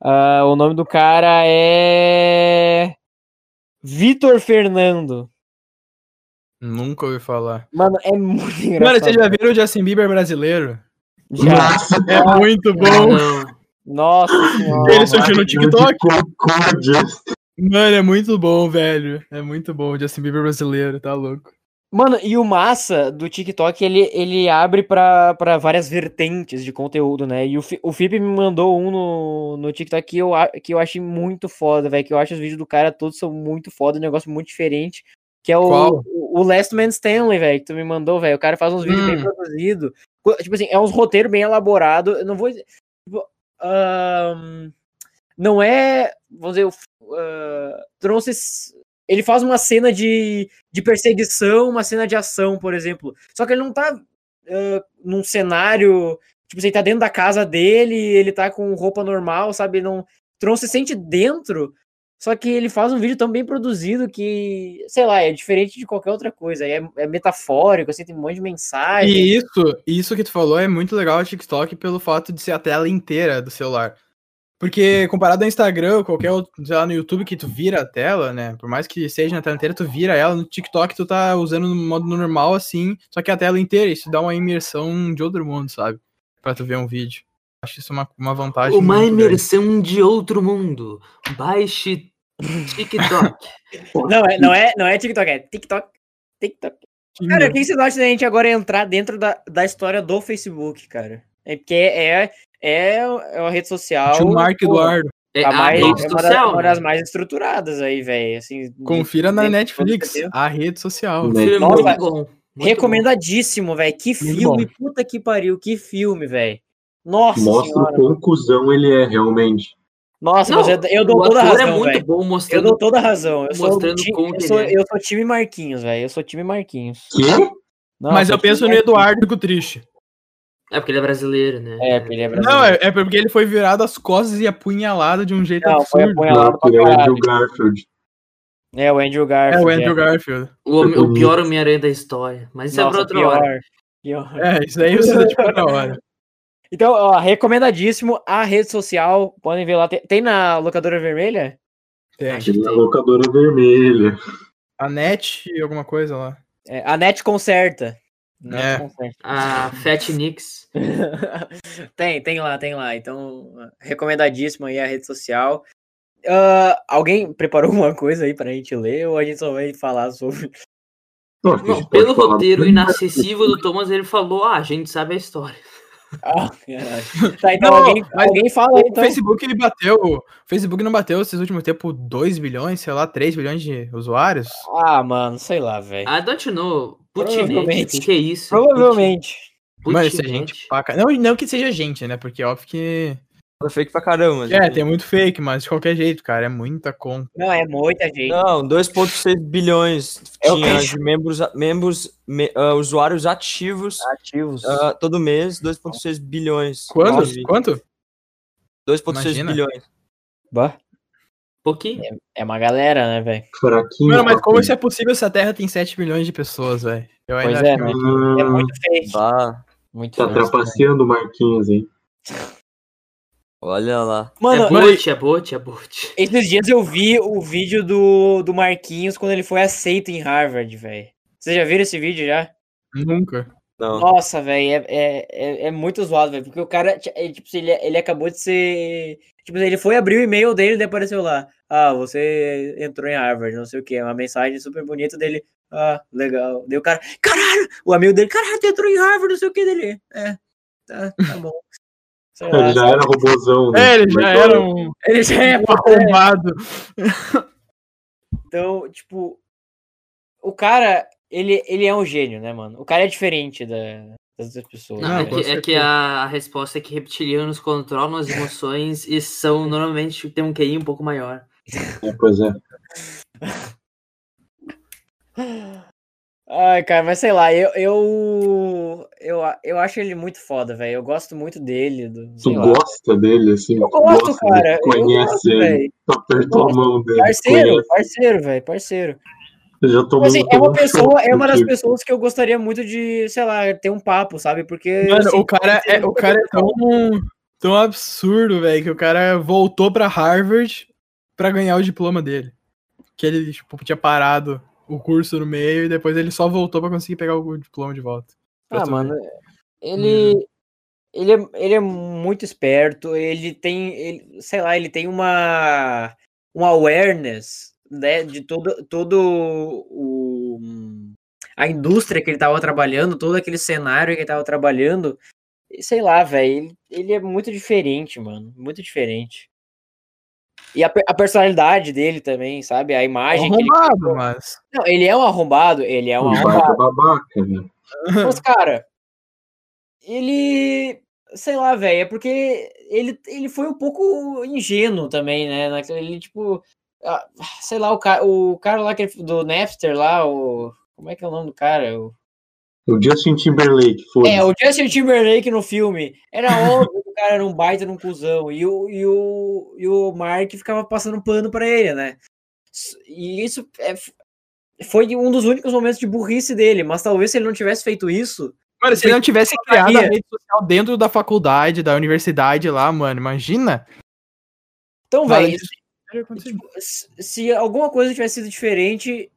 Ah, o nome do cara é. Vitor Fernando. Nunca ouvi falar. Mano, é muito Mano, engraçado. vocês já viram o Justin Bieber brasileiro? Já. Nossa, É muito bom. Não. Nossa senhora. Ele surgiu no TikTok? Mano, é muito bom, velho. É muito bom o Justin Bieber brasileiro, tá louco. Mano, e o massa do TikTok, ele, ele abre pra, pra várias vertentes de conteúdo, né? E o, o Felipe me mandou um no, no TikTok que eu, que eu achei muito foda, velho. Que eu acho os vídeos do cara todos são muito foda, um negócio muito diferente. Que é o, Qual? o, Last Man Stanley, velho, que tu me mandou, velho. O cara faz uns vídeos bem Hum. produzidos. Tipo assim, é uns roteiros bem elaborados. Eu não vou. Tipo, ahn, não é. Vamos dizer, f- ah, trouxe. Ele faz uma cena de, de perseguição, uma cena de ação, por exemplo. Só que ele não tá ah, num cenário. Tipo, você tá dentro da casa dele, ele tá com roupa normal, sabe? Não, não se sente dentro. Só que ele faz um vídeo tão bem produzido que, sei lá, é diferente de qualquer outra coisa. É, é metafórico, assim, tem um monte de mensagem. E isso, isso que tu falou é muito legal o TikTok pelo fato de ser a tela inteira do celular. Porque comparado ao Instagram, qualquer outro, sei lá, no YouTube que tu vira a tela, né? Por mais que seja na tela inteira, tu vira ela. No TikTok tu tá usando no modo normal, assim, só que a tela inteira, isso dá uma imersão de outro mundo, sabe? Pra tu ver um vídeo. Acho isso uma, uma vantagem. Uma muito grande. imersão de outro mundo. Baixe TikTok. (laughs) Não, é, não, é, não é TikTok, é TikTok. TikTok. Cara, o que vocês acham da gente agora entrar dentro da, da história do Facebook, cara? É porque é, é, é uma rede social. Tio Mark pô, Eduardo. É a a mais, rede é uma, das, social. uma né? das mais estruturadas aí, velho. Assim, de- Confira na de- Netflix, com certeza. a rede social. O Né? é Nossa, muito bom. muito Recomendadíssimo, velho. Que Muito filme, puta que pariu, que filme, velho. Nossa Mostra o senhora. quão cuzão ele é, realmente. Nossa, Não, mas eu, eu dou o toda a é razão, muito velho. bom Eu mostrando. dou toda a razão. Eu sou, mostrando ti- como eu, sou, é. eu sou time Marquinhos, velho. Eu sou time Marquinhos. Que? Não, Mas sou eu penso time no Marquinhos. Eduardo com triste. É porque ele é brasileiro, né? É, porque ele é brasileiro. Não, é, é porque ele foi virado as costas e apunhalado de um jeito Não, foi absurdo. apunhalado pra Ele é o. Andrew Garfield. É, o Andrew É Garfield. o Andrew Garfield. O, homem- o pior Homem-Aranha da história. Mas isso é pra Nossa, outra pior, hora. pior. É, isso aí você tipo na hora. Então, ó, recomendadíssimo a rede social. Podem ver lá. Tem, tem na locadora vermelha? Tem. Acho tem. locadora vermelha. A net e alguma coisa lá. É, a Net Concerta. Net É. Concerta. A Fat Nix. (laughs) tem, tem lá, tem lá. Então, recomendadíssimo aí a rede social. Ah, alguém preparou (laughs) alguma coisa aí pra gente ler ou a gente só vai falar sobre. Não, Não, pelo roteiro inacessível do Thomas, ele falou: ah, a gente sabe a história. Ah, tá, então Não, alguém, mas alguém fala aí, O então. Facebook ele bateu. O Facebook não bateu esses últimos tempos 2 bilhões, sei lá, 3 bilhões de usuários. Ah, mano, sei lá, velho. I don't know. Putinete. Que é isso? Provavelmente. Mas isso é Putinete. gente pra ca- não, não que seja gente, né? Porque óbvio que. É fake pra caramba. É, tem muito fake, mas de qualquer jeito, cara, é muita conta. Não, é muita gente. Não, 2.6 bilhões É tinha que? de membros, membros me- ah, usuários ativos Ativos. ah, todo mês, 2.6 bilhões. Quanto? Nove. Quanto? 2.6 Imagina. bilhões. Bah. pouquinho. É uma galera, né, velho? Fraquinho. Mano, mas como isso é possível se a Terra tem 7 bilhões de pessoas, velho? Eu Pois é, acho né? que- É muito fake. Bah, Muito Tá fake. trapaceando o Marquinhos, hein? Olha lá. Mano, é bot, é bot, é bot. esses dias eu vi o vídeo do, do Marquinhos quando ele foi aceito em Harvard, velho. Vocês já viram esse vídeo já? Nunca. Não. Nossa, velho, é, é, é, é muito zoado, velho. Porque o cara, é, tipo, ele, ele acabou de ser. Tipo, ele foi abrir o e-mail dele e apareceu lá. Ah, você entrou em Harvard, não sei o que. Uma mensagem super bonita dele. Ah, legal. Daí o cara, caralho! O amigo dele, caralho, tu entrou em Harvard, não sei o que dele. É, tá, tá bom. Sei lá, Ele já sabe? era robozão, né? É, ele já Mas, era um, Ele já é, um (laughs) arrombado. Então, tipo, o cara, ele, ele é um gênio, né, mano? O cara é diferente da, das outras pessoas. Não, é, que, é que a, a resposta é que reptilianos controlam as emoções e são normalmente tem um QI um pouco maior. é, Pois é. Ai, cara, mas sei lá, eu, eu, eu, eu acho ele muito foda, velho. Eu gosto muito dele. Do, Tu lá. gosta dele, assim? Eu gosto, gosta cara. conhece gosto, ele, apertou a mão dele. Parceiro, conhece. parceiro, velho, parceiro. Eu já Tipo tomou assim, é uma pessoa, é uma das pessoas. pessoas que eu gostaria muito de, sei lá, ter um papo, sabe? Porque. Mano, sinto o cara é, o cara é tão, tão absurdo, velho, que o cara voltou pra Harvard pra ganhar o diploma dele. Que ele, tipo, tinha parado o curso no meio e depois ele só voltou pra conseguir pegar o diploma de volta. Ah, mano, ver. ele. Ele é, ele é muito esperto, ele tem, ele, sei lá, ele tem uma, uma awareness né, de todo, todo o, a indústria que ele tava trabalhando, todo aquele cenário que ele tava trabalhando. Sei lá, velho, ele, ele é muito diferente, mano, muito diferente. E a, a personalidade dele também, sabe? A imagem que ele. Arrombado, mas. Não, ele é um arrombado, ele é um Um arrombado. babaca, babaca, né? Mas, cara, ele. Sei lá, velho, é porque ele, ele foi um pouco ingênuo também, né? naquele- Ele, tipo. Sei lá, o cara, o cara lá que, ele- do Napster lá, o. Como é que é o nome do cara? O, O Justin Timberlake, foi. é, o Justin Timberlake no filme. Era óbvio que o cara era um baita num cuzão. E o, e o, e o Mark ficava passando pano pra ele, né? E isso é, foi um dos únicos momentos de burrice dele. Mas talvez se ele não tivesse feito isso. Mano, se ele não tivesse criado a rede social dentro da faculdade, da universidade lá, mano, imagina. Então, velho. Tipo, se alguma coisa tivesse sido diferente,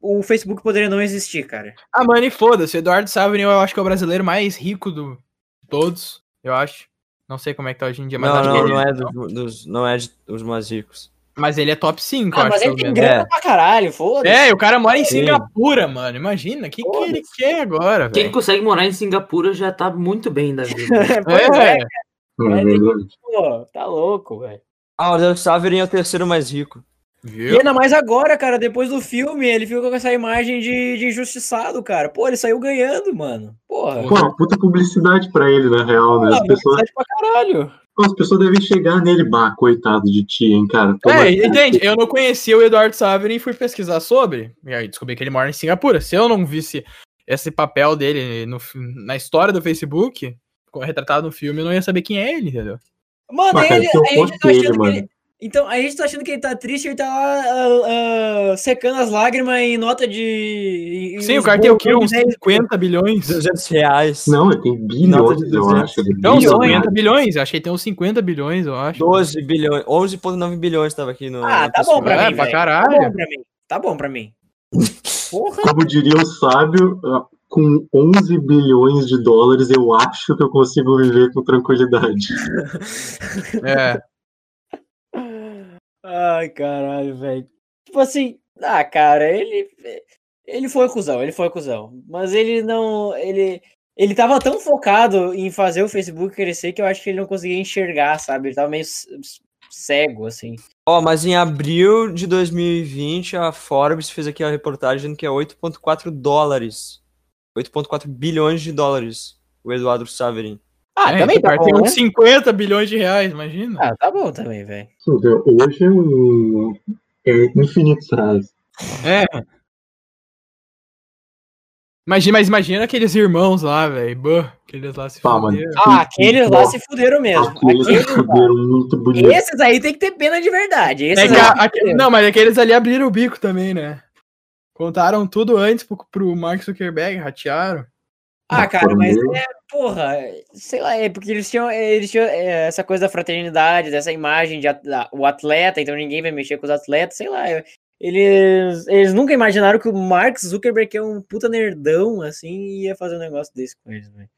o, Facebook poderia não existir, cara. Ah, mano, e foda-se. O Eduardo Saverin, eu acho que é o brasileiro mais rico do de todos, eu acho. Não sei como é que tá hoje em dia, mas Não, acho não, que ele, não é dos, dos- não é de, os mais ricos. Mas ele é top 5, eu Ah, acho. mas ele tem grana É. pra caralho, foda-se. É, e o cara mora em Sim. Singapura, mano. Imagina, o que, que ele quer agora, Quem consegue morar em Singapura já tá muito bem da vida. (laughs) Pois é, É, É verdade. pô, tá louco, velho. Ah, o Saverin é o terceiro mais rico. E viu? ainda mais agora, cara, depois do filme, ele ficou com essa imagem de, de injustiçado, cara. Pô, ele saiu ganhando, mano. Porra. Pô, puta publicidade pra ele, na real, né? Pô, As pessoas, publicidade pra caralho. as pessoas devem chegar nele, bah, coitado de ti, hein, cara. Toma É, aqui. entende? Eu não conhecia o Eduardo Saverin e fui pesquisar sobre. E aí descobri que ele mora em Singapura. Se eu não visse esse papel dele no, na história do Facebook, retratado no filme, eu não ia saber quem é ele, entendeu? Mano, Mas, cara, ele, um a gente tá achando que mano. ele. Então, a gente tá achando que ele tá triste, ele tá lá ah, ah, secando as lágrimas em nota de. em- Sim, o cara tem o quê? bordões Uns de 10. 50 bilhões? 200 reais. Não, ele tem Nota de bilhões, eu 200. acho. é Não, são bilionário. 50 bilhões. Acho que ele tem uns 50 bilhões, eu acho. 12 bilhões. 11,9 bilhões tava aqui no. Ah, tá bom pra É, mim, pra velho. caralho. Tá bom pra mim. Tá bom pra mim. Porra. Como diria o sábio, ah, com 11 bilhões de dólares, eu acho que eu consigo viver com tranquilidade. É. (laughs) Ai, caralho, velho. Tipo assim, ah, cara, ele. Ele foi cuzão, ele foi cuzão. Mas ele não. Ele. Ele tava tão focado em fazer o Facebook crescer que eu acho que ele não conseguia enxergar, sabe? Ele tava meio cego, assim. Ó, mas em abril de 2020, a Forbes fez aqui a reportagem que é 8,4 dólares. 8,4 bilhões de dólares. O Eduardo Saverin. Ah, É, também tá bom, tem né? uns 50 bilhões de reais, imagina. Ah, tá bom também, velho. Hoje é um. É infinitos reais. É. Imagina, mas imagina aqueles irmãos lá, velho. Aqueles lá se mano. fuderam. Ah, aqueles lá se fuderam mesmo. Aqueles fuderam muito bonito. Esses aí tem que ter pena de verdade. Esses É a- aque- não, mas aqueles ali abriram o bico também, né? Contaram tudo antes pro, pro Mark Zuckerberg, ratearam. Ah, cara, mas é, porra, sei lá, é porque eles tinham, eles tinham é, essa coisa da fraternidade, dessa imagem de at- da- o atleta, então ninguém vai mexer com os atletas, sei lá. eu- Eles, eles nunca imaginaram que o Mark Zuckerberg, que é um puta nerdão, assim, ia fazer um negócio desse com eles, velho.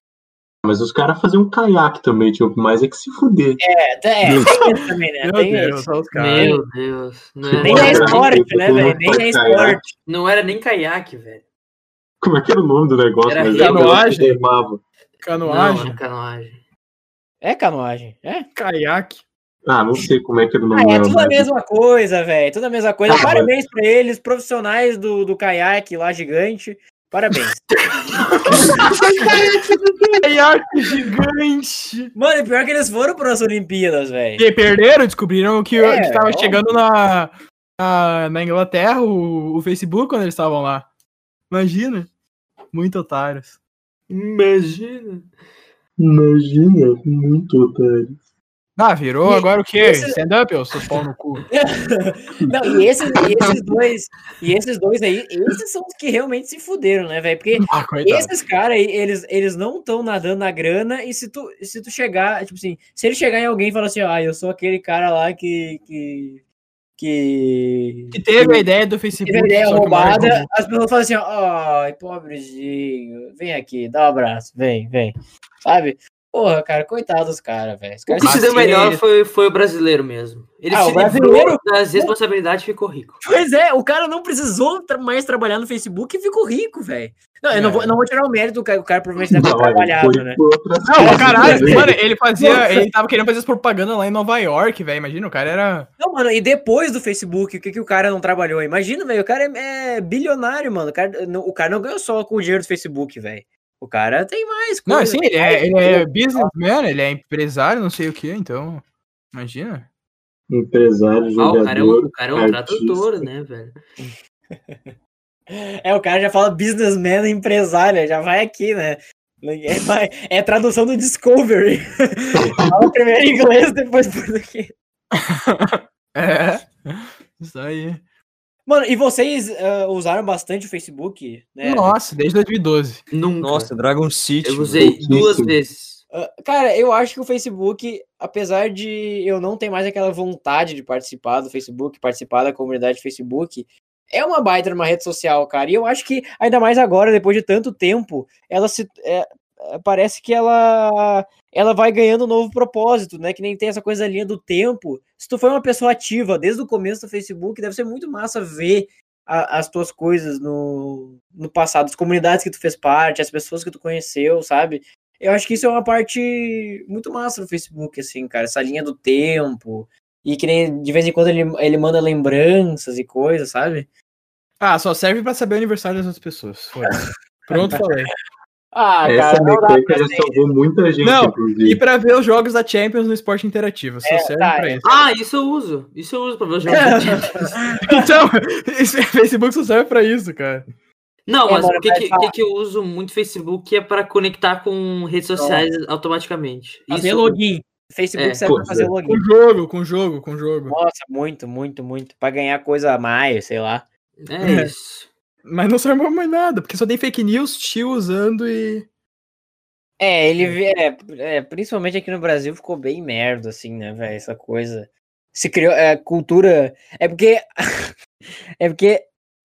Mas os caras faziam um caiaque também, tipo, mais é que se fuder. É, é, tem isso também, né? Meu Tem Deus, isso. os caras. Meu Deus. Não era, Nem Pô, é esporte, né, velho? Nem é esporte. não era nem caiaque, velho. Como é que era o nome do negócio? Era Mas remo. Canoagem? Não, Canoagem, era canoagem. É canoagem, é? caiaque. Ah, não sei como é que era o Ah, nome. é não, tudo a mas- mesma coisa, velho. Tudo a mesma coisa. Ah, Parabéns pra eles, profissionais do, do caiaque lá gigante. Parabéns. (laughs) Caiaque gigante. Mano, e pior que eles foram para as Olimpíadas, velho. E perderam, descobriram que, É, que tava ó. chegando na, na, na Inglaterra o, o Facebook quando eles estavam lá. Imagina. Muito otários. Imagina. Imagina, muito otário. Ah, virou E agora o quê? esse- Stand-up, eu sou pau no cu. (laughs) Não, e esses, e esses dois, e esses dois aí, esses são os que realmente se fuderam, né, velho? Porque Ah, esses caras aí, eles, eles não estão nadando na grana, e se tu, se tu chegar, tipo assim, se ele chegar em alguém e falar assim, ah, eu sou aquele cara lá que. que. Que. Que teve a ideia do Facebook. teve a ideia que roubada, as pessoas falam assim, ai, pobrezinho, vem aqui, dá um abraço, vem, vem. Sabe? Porra, cara, coitado dos caras, velho. Os O caras que se deu melhor foi, foi o brasileiro mesmo. Ele Ah, se o brasileiro- livrou das responsabilidades e ficou rico. Pois é, o cara não precisou mais trabalhar no Facebook e ficou rico, velho. Não, eu não É. vou, não vou tirar o mérito do cara, o cara provavelmente deve ter Não, trabalhado, foi né? Não, caralho, né? mano, ele fazia. Ele tava querendo fazer as propagandas lá em Nova York, velho. Imagina, o cara era. Não, mano, e depois do Facebook, o que, que o cara não trabalhou? Imagina, velho, o cara é, é bilionário, mano. O cara, não, o cara não ganhou só com o dinheiro do Facebook, velho. O cara tem mais Não, coisa. assim, ele é, ele é businessman, ele é empresário, não sei o que, então. Imagina. Empresário, Ah, jogador. o cara é um, o cara é um tradutor, né, velho? (laughs) É, o cara já fala businessman empresário, já vai aqui, né? É, é tradução do Discovery. (laughs) Fala primeiro em inglês, depois português. (laughs) É. Isso aí. Mano, e vocês ah, usaram bastante o Facebook, né? Nossa, desde 2012. Nunca. Nossa, Dragon City. eu usei pouquíssimo. duas vezes. Ah, Cara, eu acho que o Facebook, apesar de eu não ter mais aquela vontade de participar do Facebook, participar da comunidade Facebook, é uma baita numa rede social, cara. E eu acho que, ainda mais agora, depois de tanto tempo, ela se. é, é, parece que ela. Ela vai ganhando um novo propósito, né? Que nem tem essa coisa da linha do tempo. Se tu foi uma pessoa ativa desde o começo do Facebook, deve ser muito massa ver a- as tuas coisas no, no passado, as comunidades que tu fez parte, as pessoas que tu conheceu, sabe? Eu acho que isso é uma parte muito massa do Facebook, assim, cara. Essa linha do tempo. E que nem de vez em quando ele, ele manda lembranças e coisas, sabe? Ah, só serve pra saber o aniversário das outras pessoas. (laughs) Pronto, falei. Ah, Essa não dá mecânica já salvou muita gente, Não, inclusive. E pra ver os jogos da Champions no esporte interativo. Só É, serve tá, pra é. isso. Ah, isso eu uso. Isso eu uso pra ver os jogos. da Champions. (laughs) Então, esse Facebook só serve pra isso, cara. Não, É, mas o que, que, que que eu uso muito Facebook é pra conectar com redes sociais automaticamente. Fazer Isso- login. Facebook É. serve pra fazer é. login. Com jogo, com jogo, com jogo. Nossa, muito, muito, muito. Pra ganhar coisa a mais, sei lá. É isso. Mas não serve pra mais nada, porque só tem fake news, tio usando e. É, ele vê- é, é, principalmente aqui no Brasil ficou bem merda, assim, né, velho? Essa coisa. Se criou. É, cultura. É porque. (laughs) é porque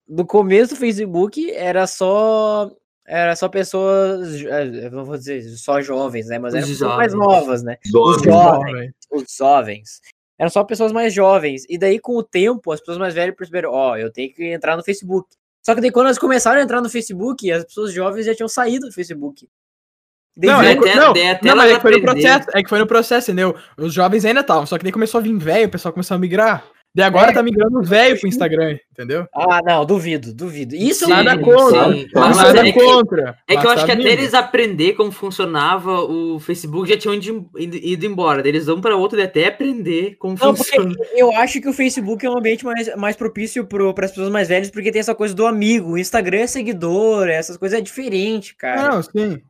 no começo do Facebook era só. Era só pessoas. é, Eu não vou dizer só jovens, né? Mas eram Os pessoas mais jovens. novas, né? Jovens. jovens. velho. Os jovens. Eram só pessoas mais jovens. E daí, com o tempo, as pessoas mais velhas perceberam: ó, eu tenho que entrar no Facebook. Só que daí, quando elas começaram a entrar no Facebook, as pessoas jovens já tinham saído do Facebook. Daí Não, é, até- não, até não, mas é que foi no processo, é que foi no processo, entendeu? Os jovens ainda estavam, só que daí começou a vir velho, o pessoal começou a migrar. De agora tá migrando os velhos pro Instagram, entendeu? Ah, não, duvido, duvido. Isso Sim, Nada contra. sim. Mas Nada é que- contra. É que eu acho tá que até vindo. eles aprender como funcionava o Facebook já tinham ido, embora. Eles vão para outro e até aprender como Não, funciona. eu acho que o Facebook é um ambiente mais, mais propício para as pessoas mais velhas, porque tem essa coisa do amigo. O Instagram é seguidor, essas coisas é diferente, cara. Não, sim.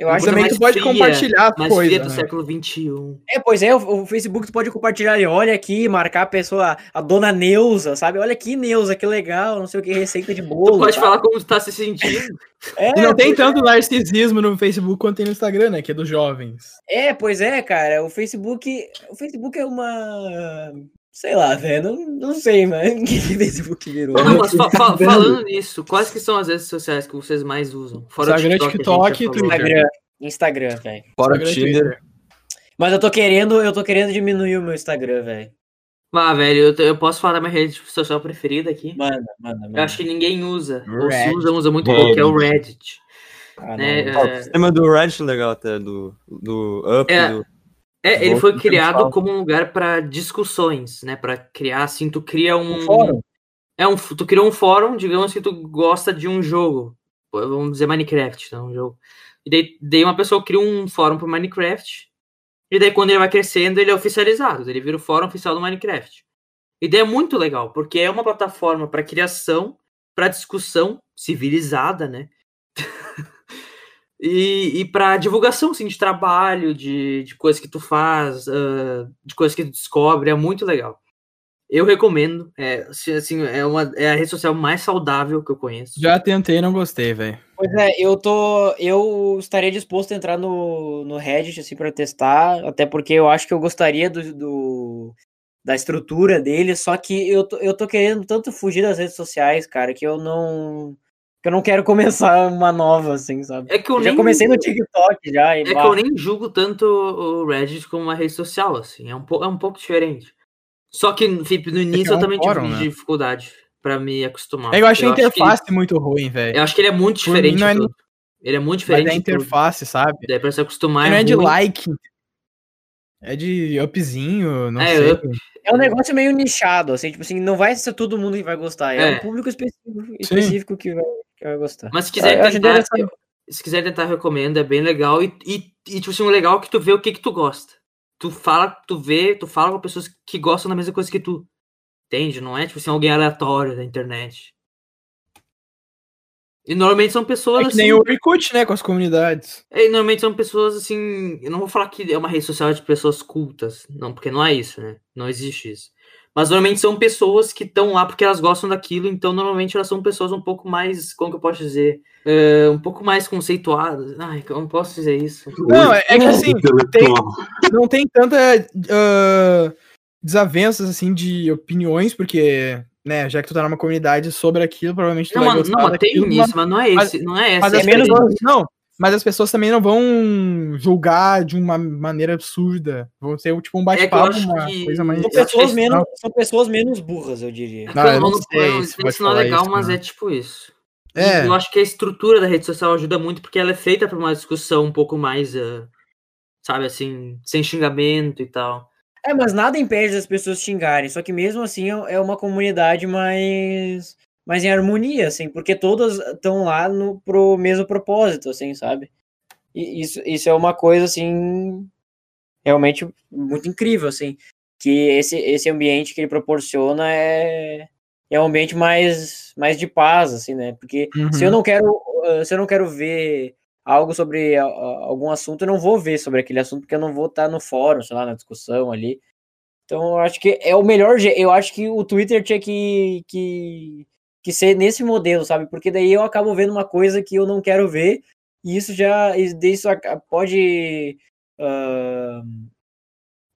Eu acho coisa Também mais tu pode fria, compartilhar as Mas fria do né? século XXI. É, pois é, o, o Facebook tu pode compartilhar ali, olha aqui, marcar a pessoa, a dona Neuza, sabe? Olha aqui, Neuza, que legal, não sei o que, receita de (laughs) Tu bolo. pode sabe? falar como tu tá se sentindo. É, E não tem pois tanto narcisismo no Facebook quanto tem no Instagram, né? Que é dos jovens. É, pois é, cara. O Facebook. O Facebook é uma. Sei lá, velho. Não, não sei, mano. (laughs) O que o Facebook virou? Não, mas fa- fa- falando nisso, quais que são as redes sociais que vocês mais usam? Fora Instagram, TikTok já e. Twitter. Instagram. Instagram, velho. Fora o Instagram Tinder. Twitter. Mas eu tô querendo, eu tô querendo diminuir o meu Instagram, velho. Ah, velho, eu, eu posso falar da minha rede social preferida aqui? Manda, manda, Eu manda. acho que ninguém usa. Ou se Reddit. usa, usa muito pouco, que é o Reddit. Ah, né? não. Ó, É, o sistema do Reddit é legal até, do, do Up, É. do... É, ele foi criado como um lugar para discussões, né? Para criar, assim, tu cria um. Um fórum. É um, tu criou um fórum, digamos que tu gosta de um jogo. Vamos dizer Minecraft, não um jogo. E daí, daí uma pessoa cria um fórum pro Minecraft. E daí quando ele vai crescendo, ele é oficializado. Ele vira o fórum oficial do Minecraft. E daí é muito legal, porque é uma plataforma para criação, para discussão civilizada, né? (laughs) e, e para divulgação, assim, de trabalho, de, de coisas que tu faz, ah, de coisas que tu descobre, é muito legal. Eu recomendo, é, assim, assim, é, uma, é a rede social mais saudável que eu conheço. Já tentei e não gostei, velho. Pois é, eu tô. Eu estaria disposto a entrar no, no Reddit, assim, pra testar. Até porque eu acho que eu gostaria do, do- da estrutura dele. Só que eu tô, eu tô querendo tanto fugir das redes sociais, cara, que eu não. Que eu não quero começar uma nova, assim, sabe? É que eu, Eu já comecei no TikTok já. E é que eu nem julgo tanto o Reddit como uma rede social, assim, é um, po- é um pouco diferente. Só que, Felipe, no início é eu um também fórum, tive né? dificuldade pra me acostumar. É, eu achei a acho que- interface muito ruim, velho. eu acho que ele é muito Por mim diferente é. Ele é muito Mas diferente é a de tudo. interface, sabe? Daí pra se acostumar não é é de ruim. like. É de upzinho, não É, sei. up. É um negócio meio nichado, assim, tipo assim, não vai ser todo mundo que vai gostar. É, É. um público específico, específico que, vai, que vai gostar. Mas se Ah, quiser acho tentar, eu- se quiser tentar, eu recomendo, é bem legal. E, e, e, tipo assim, o legal é que tu vê o que que tu gosta. Tu fala, tu vê, tu fala com pessoas que gostam da mesma coisa que tu. Entende? Não é, tipo assim, alguém aleatório da internet. E normalmente são pessoas É que assim. nem o Orkut, né, com as comunidades. É, e normalmente são pessoas assim. Eu não vou falar que é uma rede social de pessoas cultas. Não, porque não é isso, né? Não existe isso. Mas normalmente são pessoas que estão lá porque elas gostam daquilo, então normalmente elas são pessoas um pouco mais. Como que eu posso dizer? É, um pouco mais conceituadas. Ai, eu não posso dizer isso. Não, é, é que assim, Intelectual. não tem tanta ah, desavenças assim de opiniões, porque, né, já que tu tá numa comunidade sobre aquilo, provavelmente tu Não, vai mas, gostar não, mas tem isso, mas não é mas- esse. não é essa. Mas as menos não, mas as pessoas também não vão julgar de uma maneira absurda. Vão ser tipo um bate-papo, acho uma que- coisa mais. São Eu acho que pessoas, menos, são pessoas menos burras, eu diria. Não, eu não não, sei isso não é legal, isso, mas não. é tipo isso. É. Eu acho que a estrutura da rede social ajuda muito porque ela é feita para uma discussão um pouco mais, ah, sabe, assim, sem xingamento e tal. É, mas nada impede das pessoas xingarem, só que mesmo assim é é uma comunidade mais, mais em harmonia, assim, porque todas estão lá no, pro mesmo propósito, assim, sabe? E isso, isso é uma coisa, assim, realmente muito incrível, assim, que esse, esse ambiente que ele proporciona é, é um ambiente mais, mais de paz, assim, né? Porque se eu Uhum. não quero, uh, se eu não quero ver algo sobre algum assunto, eu não vou ver sobre aquele assunto, porque eu não vou estar no fórum, sei lá, na discussão ali. Então, eu acho que é o melhor jeito. Eu acho que o Twitter tinha que, que, que ser nesse modelo, sabe? Porque daí eu acabo vendo uma coisa que eu não quero ver, e isso já. Isso pode.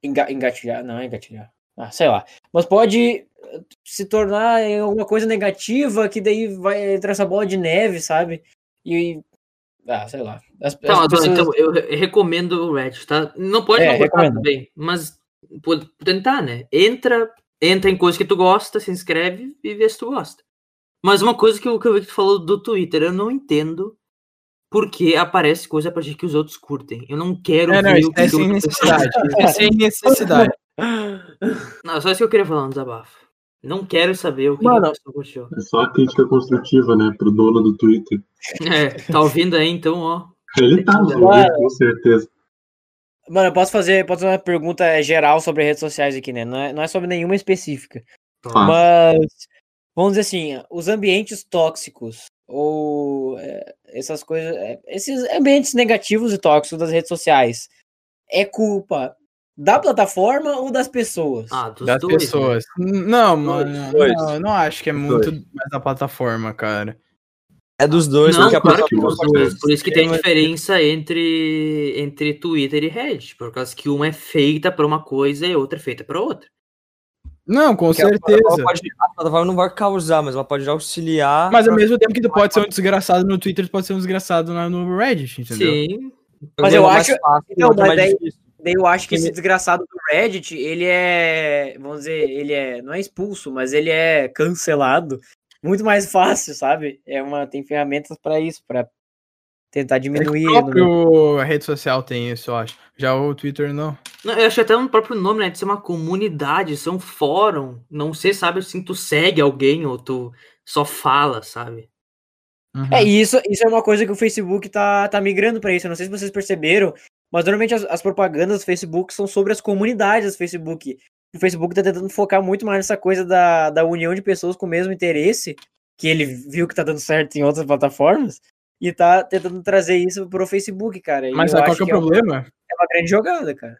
enga- engatilhar. Não, é engatilhar. Ah, sei lá. Mas pode eh, se tornar alguma coisa negativa, que daí vai entrar essa bola de neve, sabe? E. Ah, sei lá. As, Então, as pessoas- então eu re- recomendo o Reddit, tá? Não pode É, não gostar recomendo. também, mas pode tentar, né? Entra, entra em coisa que tu gosta, se inscreve e vê se tu gosta. Mas uma coisa que eu, que eu vi que tu falou do Twitter, eu não entendo porque aparece coisa pra gente que os outros curtem. Eu não quero É, não, ver isso o que é sem necessidade. Isso é sem necessidade. (laughs) Não, só isso que eu queria falar no desabafo. Não quero saber o que Mano. a pessoa curtiu. É só a crítica construtiva, né? Pro dono do Twitter. É, tá ouvindo aí, então, ó. Ele tá ouvindo, com certeza. Mano, eu posso fazer, posso fazer uma pergunta geral sobre redes sociais aqui, né? Não é, não é sobre nenhuma específica. Fácil. Mas, vamos dizer assim, os ambientes tóxicos, ou é, essas coisas, é, esses ambientes negativos e tóxicos das redes sociais, é culpa da plataforma ou das pessoas? Ah, dos Das dois. né? pessoas. Não, mano, dois. não, não acho que é Dos muito mais da plataforma, cara. É dos dois, Não, porque a claro que plataforma- dos dois. Por isso que tem Mas- diferença entre, entre Twitter e Reddit. Por causa que uma é feita pra uma coisa e outra é feita pra outra. Não, com porque a certeza. plataforma pode- A plataforma não vai causar, mas ela pode auxiliar. Mas ao pra- mesmo tempo que tu pode ser um desgraçado no Twitter, tu pode ser um desgraçado no Reddit, entendeu? Sim. Mas Um eu é mais acho- fácil, então, é mas daí-. Daí eu acho que esse desgraçado do Reddit, ele é, vamos dizer, ele é, não é expulso, mas ele é cancelado muito mais fácil, sabe? É uma, tem ferramentas pra isso, pra tentar É diminuir. o no- próprio a rede social tem isso, eu acho. Já o Twitter não. Não, eu acho até no próprio nome, né? De ser uma comunidade, ser um fórum. Não sei, sabe, assim, tu segue alguém ou tu só fala, sabe? Uhum. É, e isso, isso é uma coisa que o Facebook tá, tá migrando pra isso. Eu não sei se vocês perceberam, mas normalmente as, as propagandas do Facebook são sobre as comunidades do Facebook. O Facebook tá tentando focar muito mais nessa coisa da, da união de pessoas com o mesmo interesse, que ele viu que tá dando certo em outras plataformas, e tá tentando trazer isso pro Facebook, cara. E Mas sabe qual que é o uma- problema? É uma grande jogada, cara.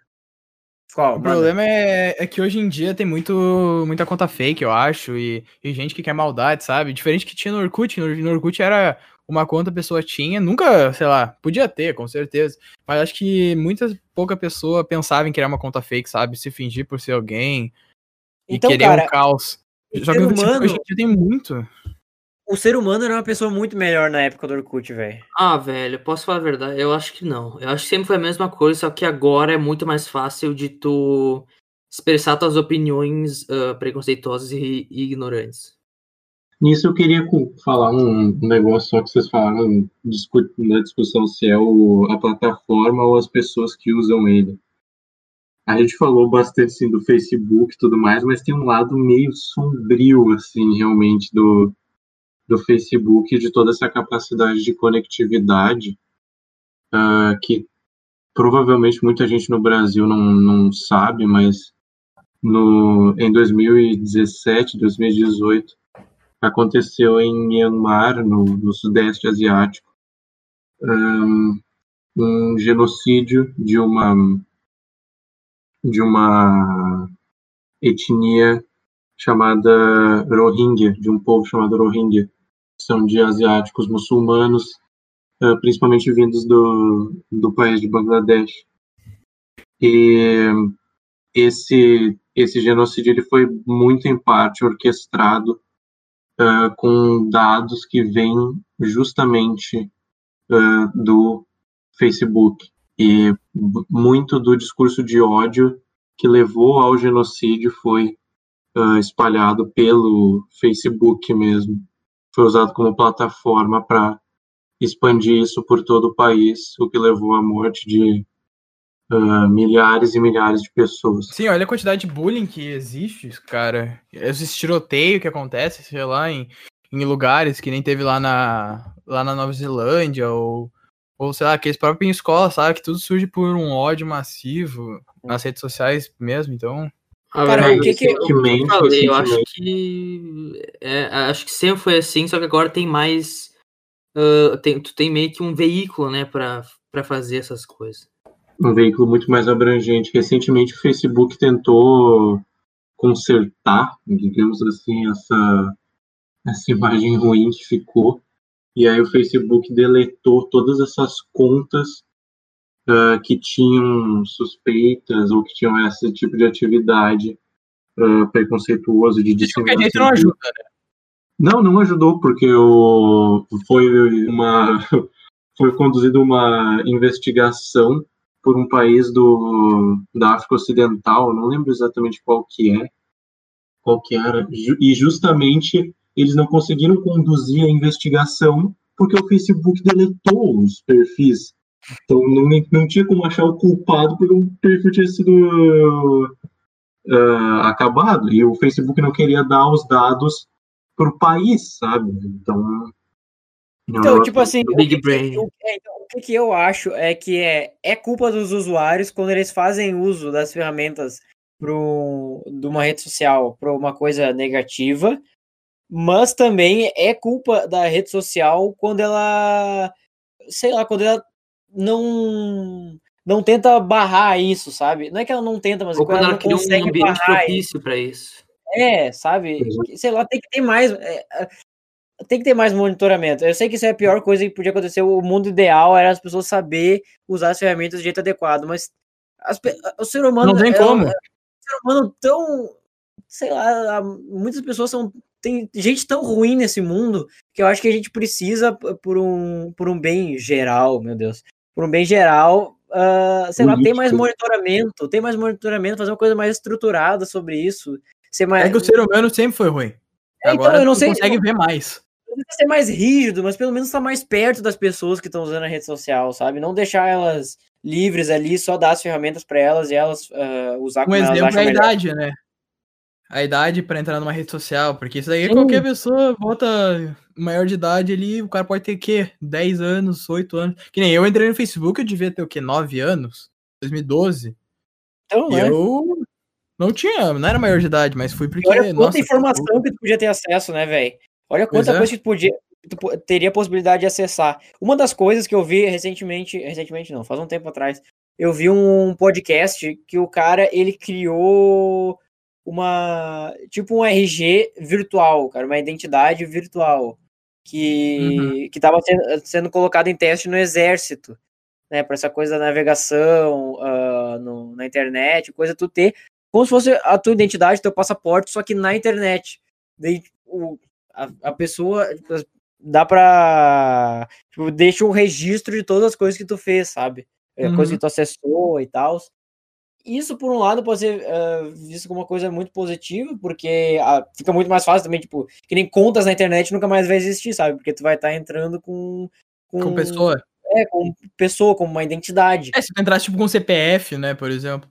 Qual? O problema é, é que hoje em dia tem muito, muita conta fake, eu acho, e, e gente que quer maldade, sabe? Diferente que tinha no Orkut. No, no Orkut era uma conta a pessoa tinha, nunca, sei lá, podia ter, com certeza. Mas acho que muita pouca pessoa pensava em criar uma conta fake, sabe? Se fingir por ser alguém e Então, querer cara, um caos. Só que ser no Facebook humano- hoje em dia tem muito. O ser humano era uma pessoa muito melhor na época do Orkut, velho. Ah, velho, posso falar a verdade? Eu acho que não. Eu acho que sempre foi a mesma coisa, só que agora é muito mais fácil de tu expressar tuas opiniões ah, preconceituosas e, e ignorantes. Nisso eu queria falar um negócio só que vocês falaram na discussão se é o, a plataforma ou as pessoas que usam ele. A gente falou bastante assim, do Facebook e tudo mais, mas tem um lado meio sombrio assim realmente do, do Facebook de toda essa capacidade de conectividade ah, que provavelmente muita gente no Brasil não, não sabe, mas no, em 2017, 2018 aconteceu em Myanmar, no, no Sudeste Asiático, um, um genocídio de uma de uma etnia chamada Rohingya, de um povo chamado Rohingya, são de asiáticos muçulmanos, eh, principalmente vindos do, do país de Bangladesh. E esse esse genocídio ele foi muito em parte orquestrado uh, com dados que vêm justamente uh, do Facebook e muito do discurso de ódio que levou ao genocídio foi uh, espalhado pelo Facebook mesmo foi usado como plataforma para expandir isso por todo o país o que levou à morte de Uh, milhares e milhares de pessoas. Sim, olha a quantidade de bullying que existe, cara. Esse tiroteio que acontece, sei lá, em, em lugares que nem teve lá na, lá na Nova Zelândia, ou, ou sei lá, aqueles próprios em escola, sabe? Que tudo surge por um ódio massivo nas redes sociais mesmo, então. Ah, Cara, o que que- eu, falei, eu acho que é, acho que sempre foi assim, só que agora tem mais ah, tem, tu tem meio que um veículo, né, pra fazer essas coisas. um veículo muito mais abrangente. Recentemente o Facebook tentou consertar, digamos assim, essa, essa imagem ruim que ficou. E aí o Facebook deletou todas essas contas ah, que tinham suspeitas ou que tinham esse tipo de atividade ah, preconceituoso de De qualquer jeito não ajuda, né? Não, não ajudou, porque o, foi uma (laughs) foi conduzida uma investigação por um país do, da África Ocidental, não lembro exatamente qual que é, qual que era, e justamente eles não conseguiram conduzir a investigação porque o Facebook deletou os perfis. Então não, não tinha como achar o culpado porque o perfil tinha sido ah, acabado. E o Facebook não queria dar os dados pro país, sabe? Então. Então, tipo assim, o Big que, brain. o, é, então, o que que eu acho é que é, é culpa dos usuários quando eles fazem uso das ferramentas pro, de uma rede social para uma coisa negativa, mas também é culpa da rede social quando ela, sei lá, quando ela não não tenta barrar isso, sabe? Não é que ela não tenta, mas Ou quando ela ela não cria um consegue ambiente propício pra isso. É, sabe? Sei lá, tem que ter mais. é, é, tem que ter mais monitoramento. Eu sei que isso é a pior coisa que podia acontecer. O mundo ideal era as pessoas saber usar as ferramentas de jeito adequado, mas as o ser humano. Não tem é, como. É, um ser humano tão. Sei lá, muitas pessoas são. Tem gente tão ruim nesse mundo que eu acho que a gente precisa, por um, por um bem geral, meu Deus. Por um bem geral, ah, sei lá, tem mais monitoramento, tem mais monitoramento, fazer uma coisa mais estruturada sobre isso. Ser mais, É que o ser humano sempre foi ruim. É, então, Agora eu não sei- consegue ver mais. não precisa ser mais rígido, mas pelo menos estar mais perto das pessoas que estão usando a rede social, sabe? Não deixar elas livres ali, só dar as ferramentas para elas e elas ah, usar Um como elas exemplo é acham a melhor. idade, né? A idade pra entrar numa rede social, porque isso daí Sim. qualquer pessoa bota maior de idade ali, o cara pode ter o quê? 10 anos, 8 anos. Que nem eu entrei no Facebook, eu devia ter o quê? 9 anos? 2012. Então, E né? eu não tinha, não era maior de idade, mas fui porque. Olha quanta nossa, informação que tu podia ter acesso, né, velho? Olha Pois quanta é. coisa que tu, podia, que tu teria a possibilidade de acessar. Uma das coisas que eu vi recentemente, recentemente não, faz um tempo atrás, eu vi um podcast que o cara, ele criou uma, tipo um RG virtual, cara, uma identidade virtual, que, que tava sendo, sendo colocado em teste no exército, né, para essa coisa da navegação ah, no- na internet, coisa tu ter como se fosse a tua identidade, teu passaporte, só que na internet. Daí o, a, a pessoa dá pra. Tipo, deixa um registro de todas as coisas que tu fez, sabe? É, Coisa Uhum. que tu acessou e tal. Isso, por um lado, pode ser ah, visto como uma coisa muito positiva, porque ah, fica muito mais fácil também, tipo, que nem contas na internet nunca mais vai existir, sabe? Porque tu vai estar entrando com. Com pessoa. É, com pessoa, com uma identidade. É, se tu entrasse tipo com CPF, né, por exemplo.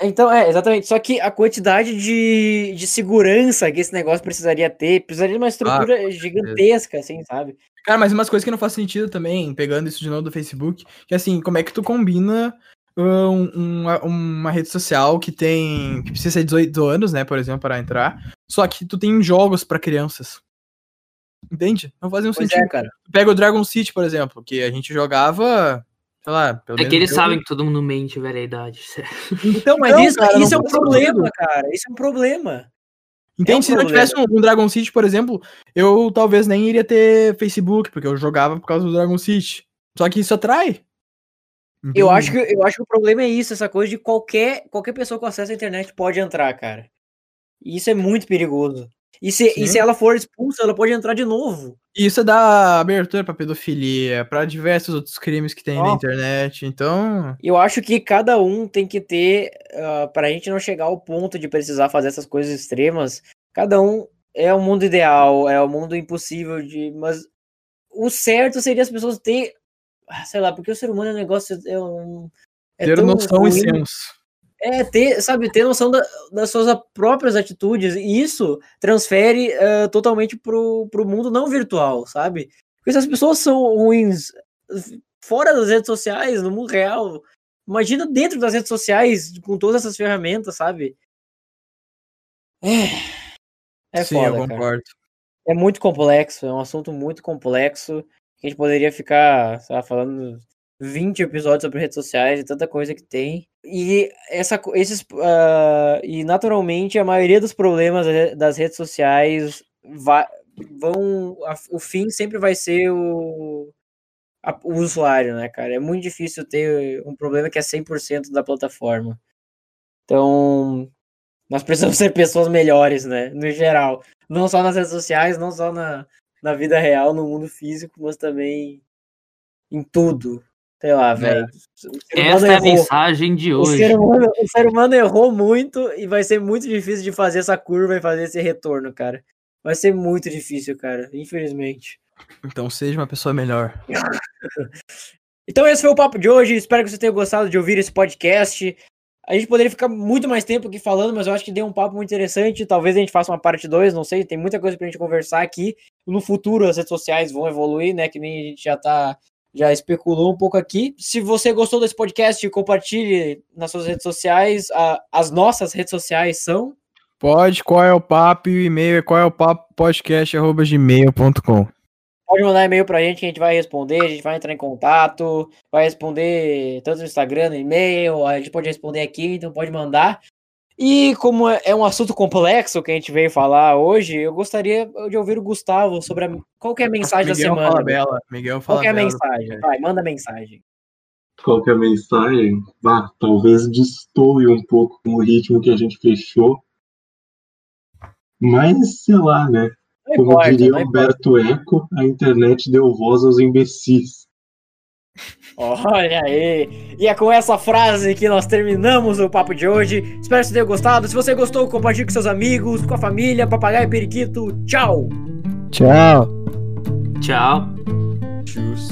Então, é, exatamente. Só que a quantidade de, de segurança que esse negócio precisaria ter, precisaria de uma estrutura gigantesca, assim, sabe? Cara, mas umas coisas que não faz sentido também, pegando isso de novo do Facebook, que assim, como é que tu combina ah, um- uma, uma rede social que tem. que precisa ser 18 anos, né, por exemplo, para entrar, só que tu tem jogos pra crianças. Entende? Não fazia um Pois sentido. é, cara. Tu Pega o Dragon City, por exemplo, que a gente jogava, sei lá, pelo É menos que eles eu- sabem que todo mundo mente, velho, a idade. Então, mas Não, isso, cara, isso é um problema, cara. Isso é um problema. Entende? É um Se não problema. tivesse um, um Dragon City, por exemplo, eu talvez nem iria ter Facebook, porque eu jogava por causa do Dragon City. Só que isso atrai. Eu Entende? acho, que, eu acho que o problema é isso, essa coisa de qualquer, qualquer pessoa com acesso à internet pode entrar, cara. E isso é muito perigoso. E se, e se ela for expulsa, ela pode entrar de novo. E Isso dá abertura pra pedofilia, pra diversos outros crimes que tem na Ó. internet. Então, Eu acho que cada um tem que ter, ah, pra gente não chegar ao ponto de precisar fazer essas coisas extremas, cada um é o mundo ideal, é o mundo impossível de. Mas o certo seria as pessoas ter. Ah, Sei lá, porque o ser humano é um negócio. É um, é ter noção e ruim. senso. É, ter, sabe, ter noção da- das suas próprias atitudes, e isso transfere eh, totalmente pro, pro mundo não virtual, sabe? Porque se as pessoas são ruins fora das redes sociais, no mundo real, imagina dentro das redes sociais, com todas essas ferramentas, sabe? É, é Sim, eu foda, cara. concordo. É muito complexo, é um assunto muito complexo, a gente poderia ficar, sei lá, falando 20 episódios sobre redes sociais e tanta coisa que tem. E essa, esses, ah, e naturalmente a maioria dos problemas das redes sociais vai, vão, a- o fim sempre vai ser o, a- o usuário, né, cara? É muito difícil ter um problema que é 100% da plataforma. Então, nós precisamos (laughs) ser pessoas melhores, né, no geral. Não só nas redes sociais, não só na, na vida real, no mundo físico, mas também em tudo. Sei lá, velho. O ser humano Essa é a errou. mensagem de O hoje. ser, humano, o ser humano errou muito e vai ser muito difícil de fazer essa curva e fazer esse retorno, cara. Vai ser muito difícil, cara, infelizmente. Então seja uma pessoa melhor. (laughs) Então esse foi o papo de hoje. Espero que você tenha gostado de ouvir esse podcast. A gente poderia ficar muito mais tempo aqui falando, mas eu acho que deu um papo muito interessante. Talvez a gente faça uma parte 2, não sei. Tem muita coisa pra gente conversar aqui. No futuro as redes sociais vão evoluir, né? Que nem a gente já tá. Já especulou um pouco aqui. Se você gostou desse podcast, compartilhe nas suas redes sociais. A- as nossas redes sociais são. Pode, qual é o papo? E o e-mail é qual é o papo podcast arroba. Pode mandar e-mail pra gente que a gente vai responder, a gente vai entrar em contato, vai responder tanto no Instagram, no e-mail, a gente pode responder aqui, então pode mandar. E como é é um assunto complexo que a gente veio falar hoje, eu gostaria de ouvir o Gustavo sobre a, qual que é a mensagem da Miguel semana. fala bela. Miguel fala Qual que é a bela. mensagem? Vai, manda a mensagem. Qual que é a mensagem? Bah, talvez destoe um pouco com o ritmo que a gente fechou. Mas, sei lá, né? Como importa, diria. Humberto Eco, a internet deu voz aos imbecis. Olha aí! E é com essa frase que nós terminamos o papo de hoje. Espero que você tenha gostado. Se você gostou, compartilhe com seus amigos, com a família, papagaio e periquito. Tchau! Tchau. Tchau. Tchus.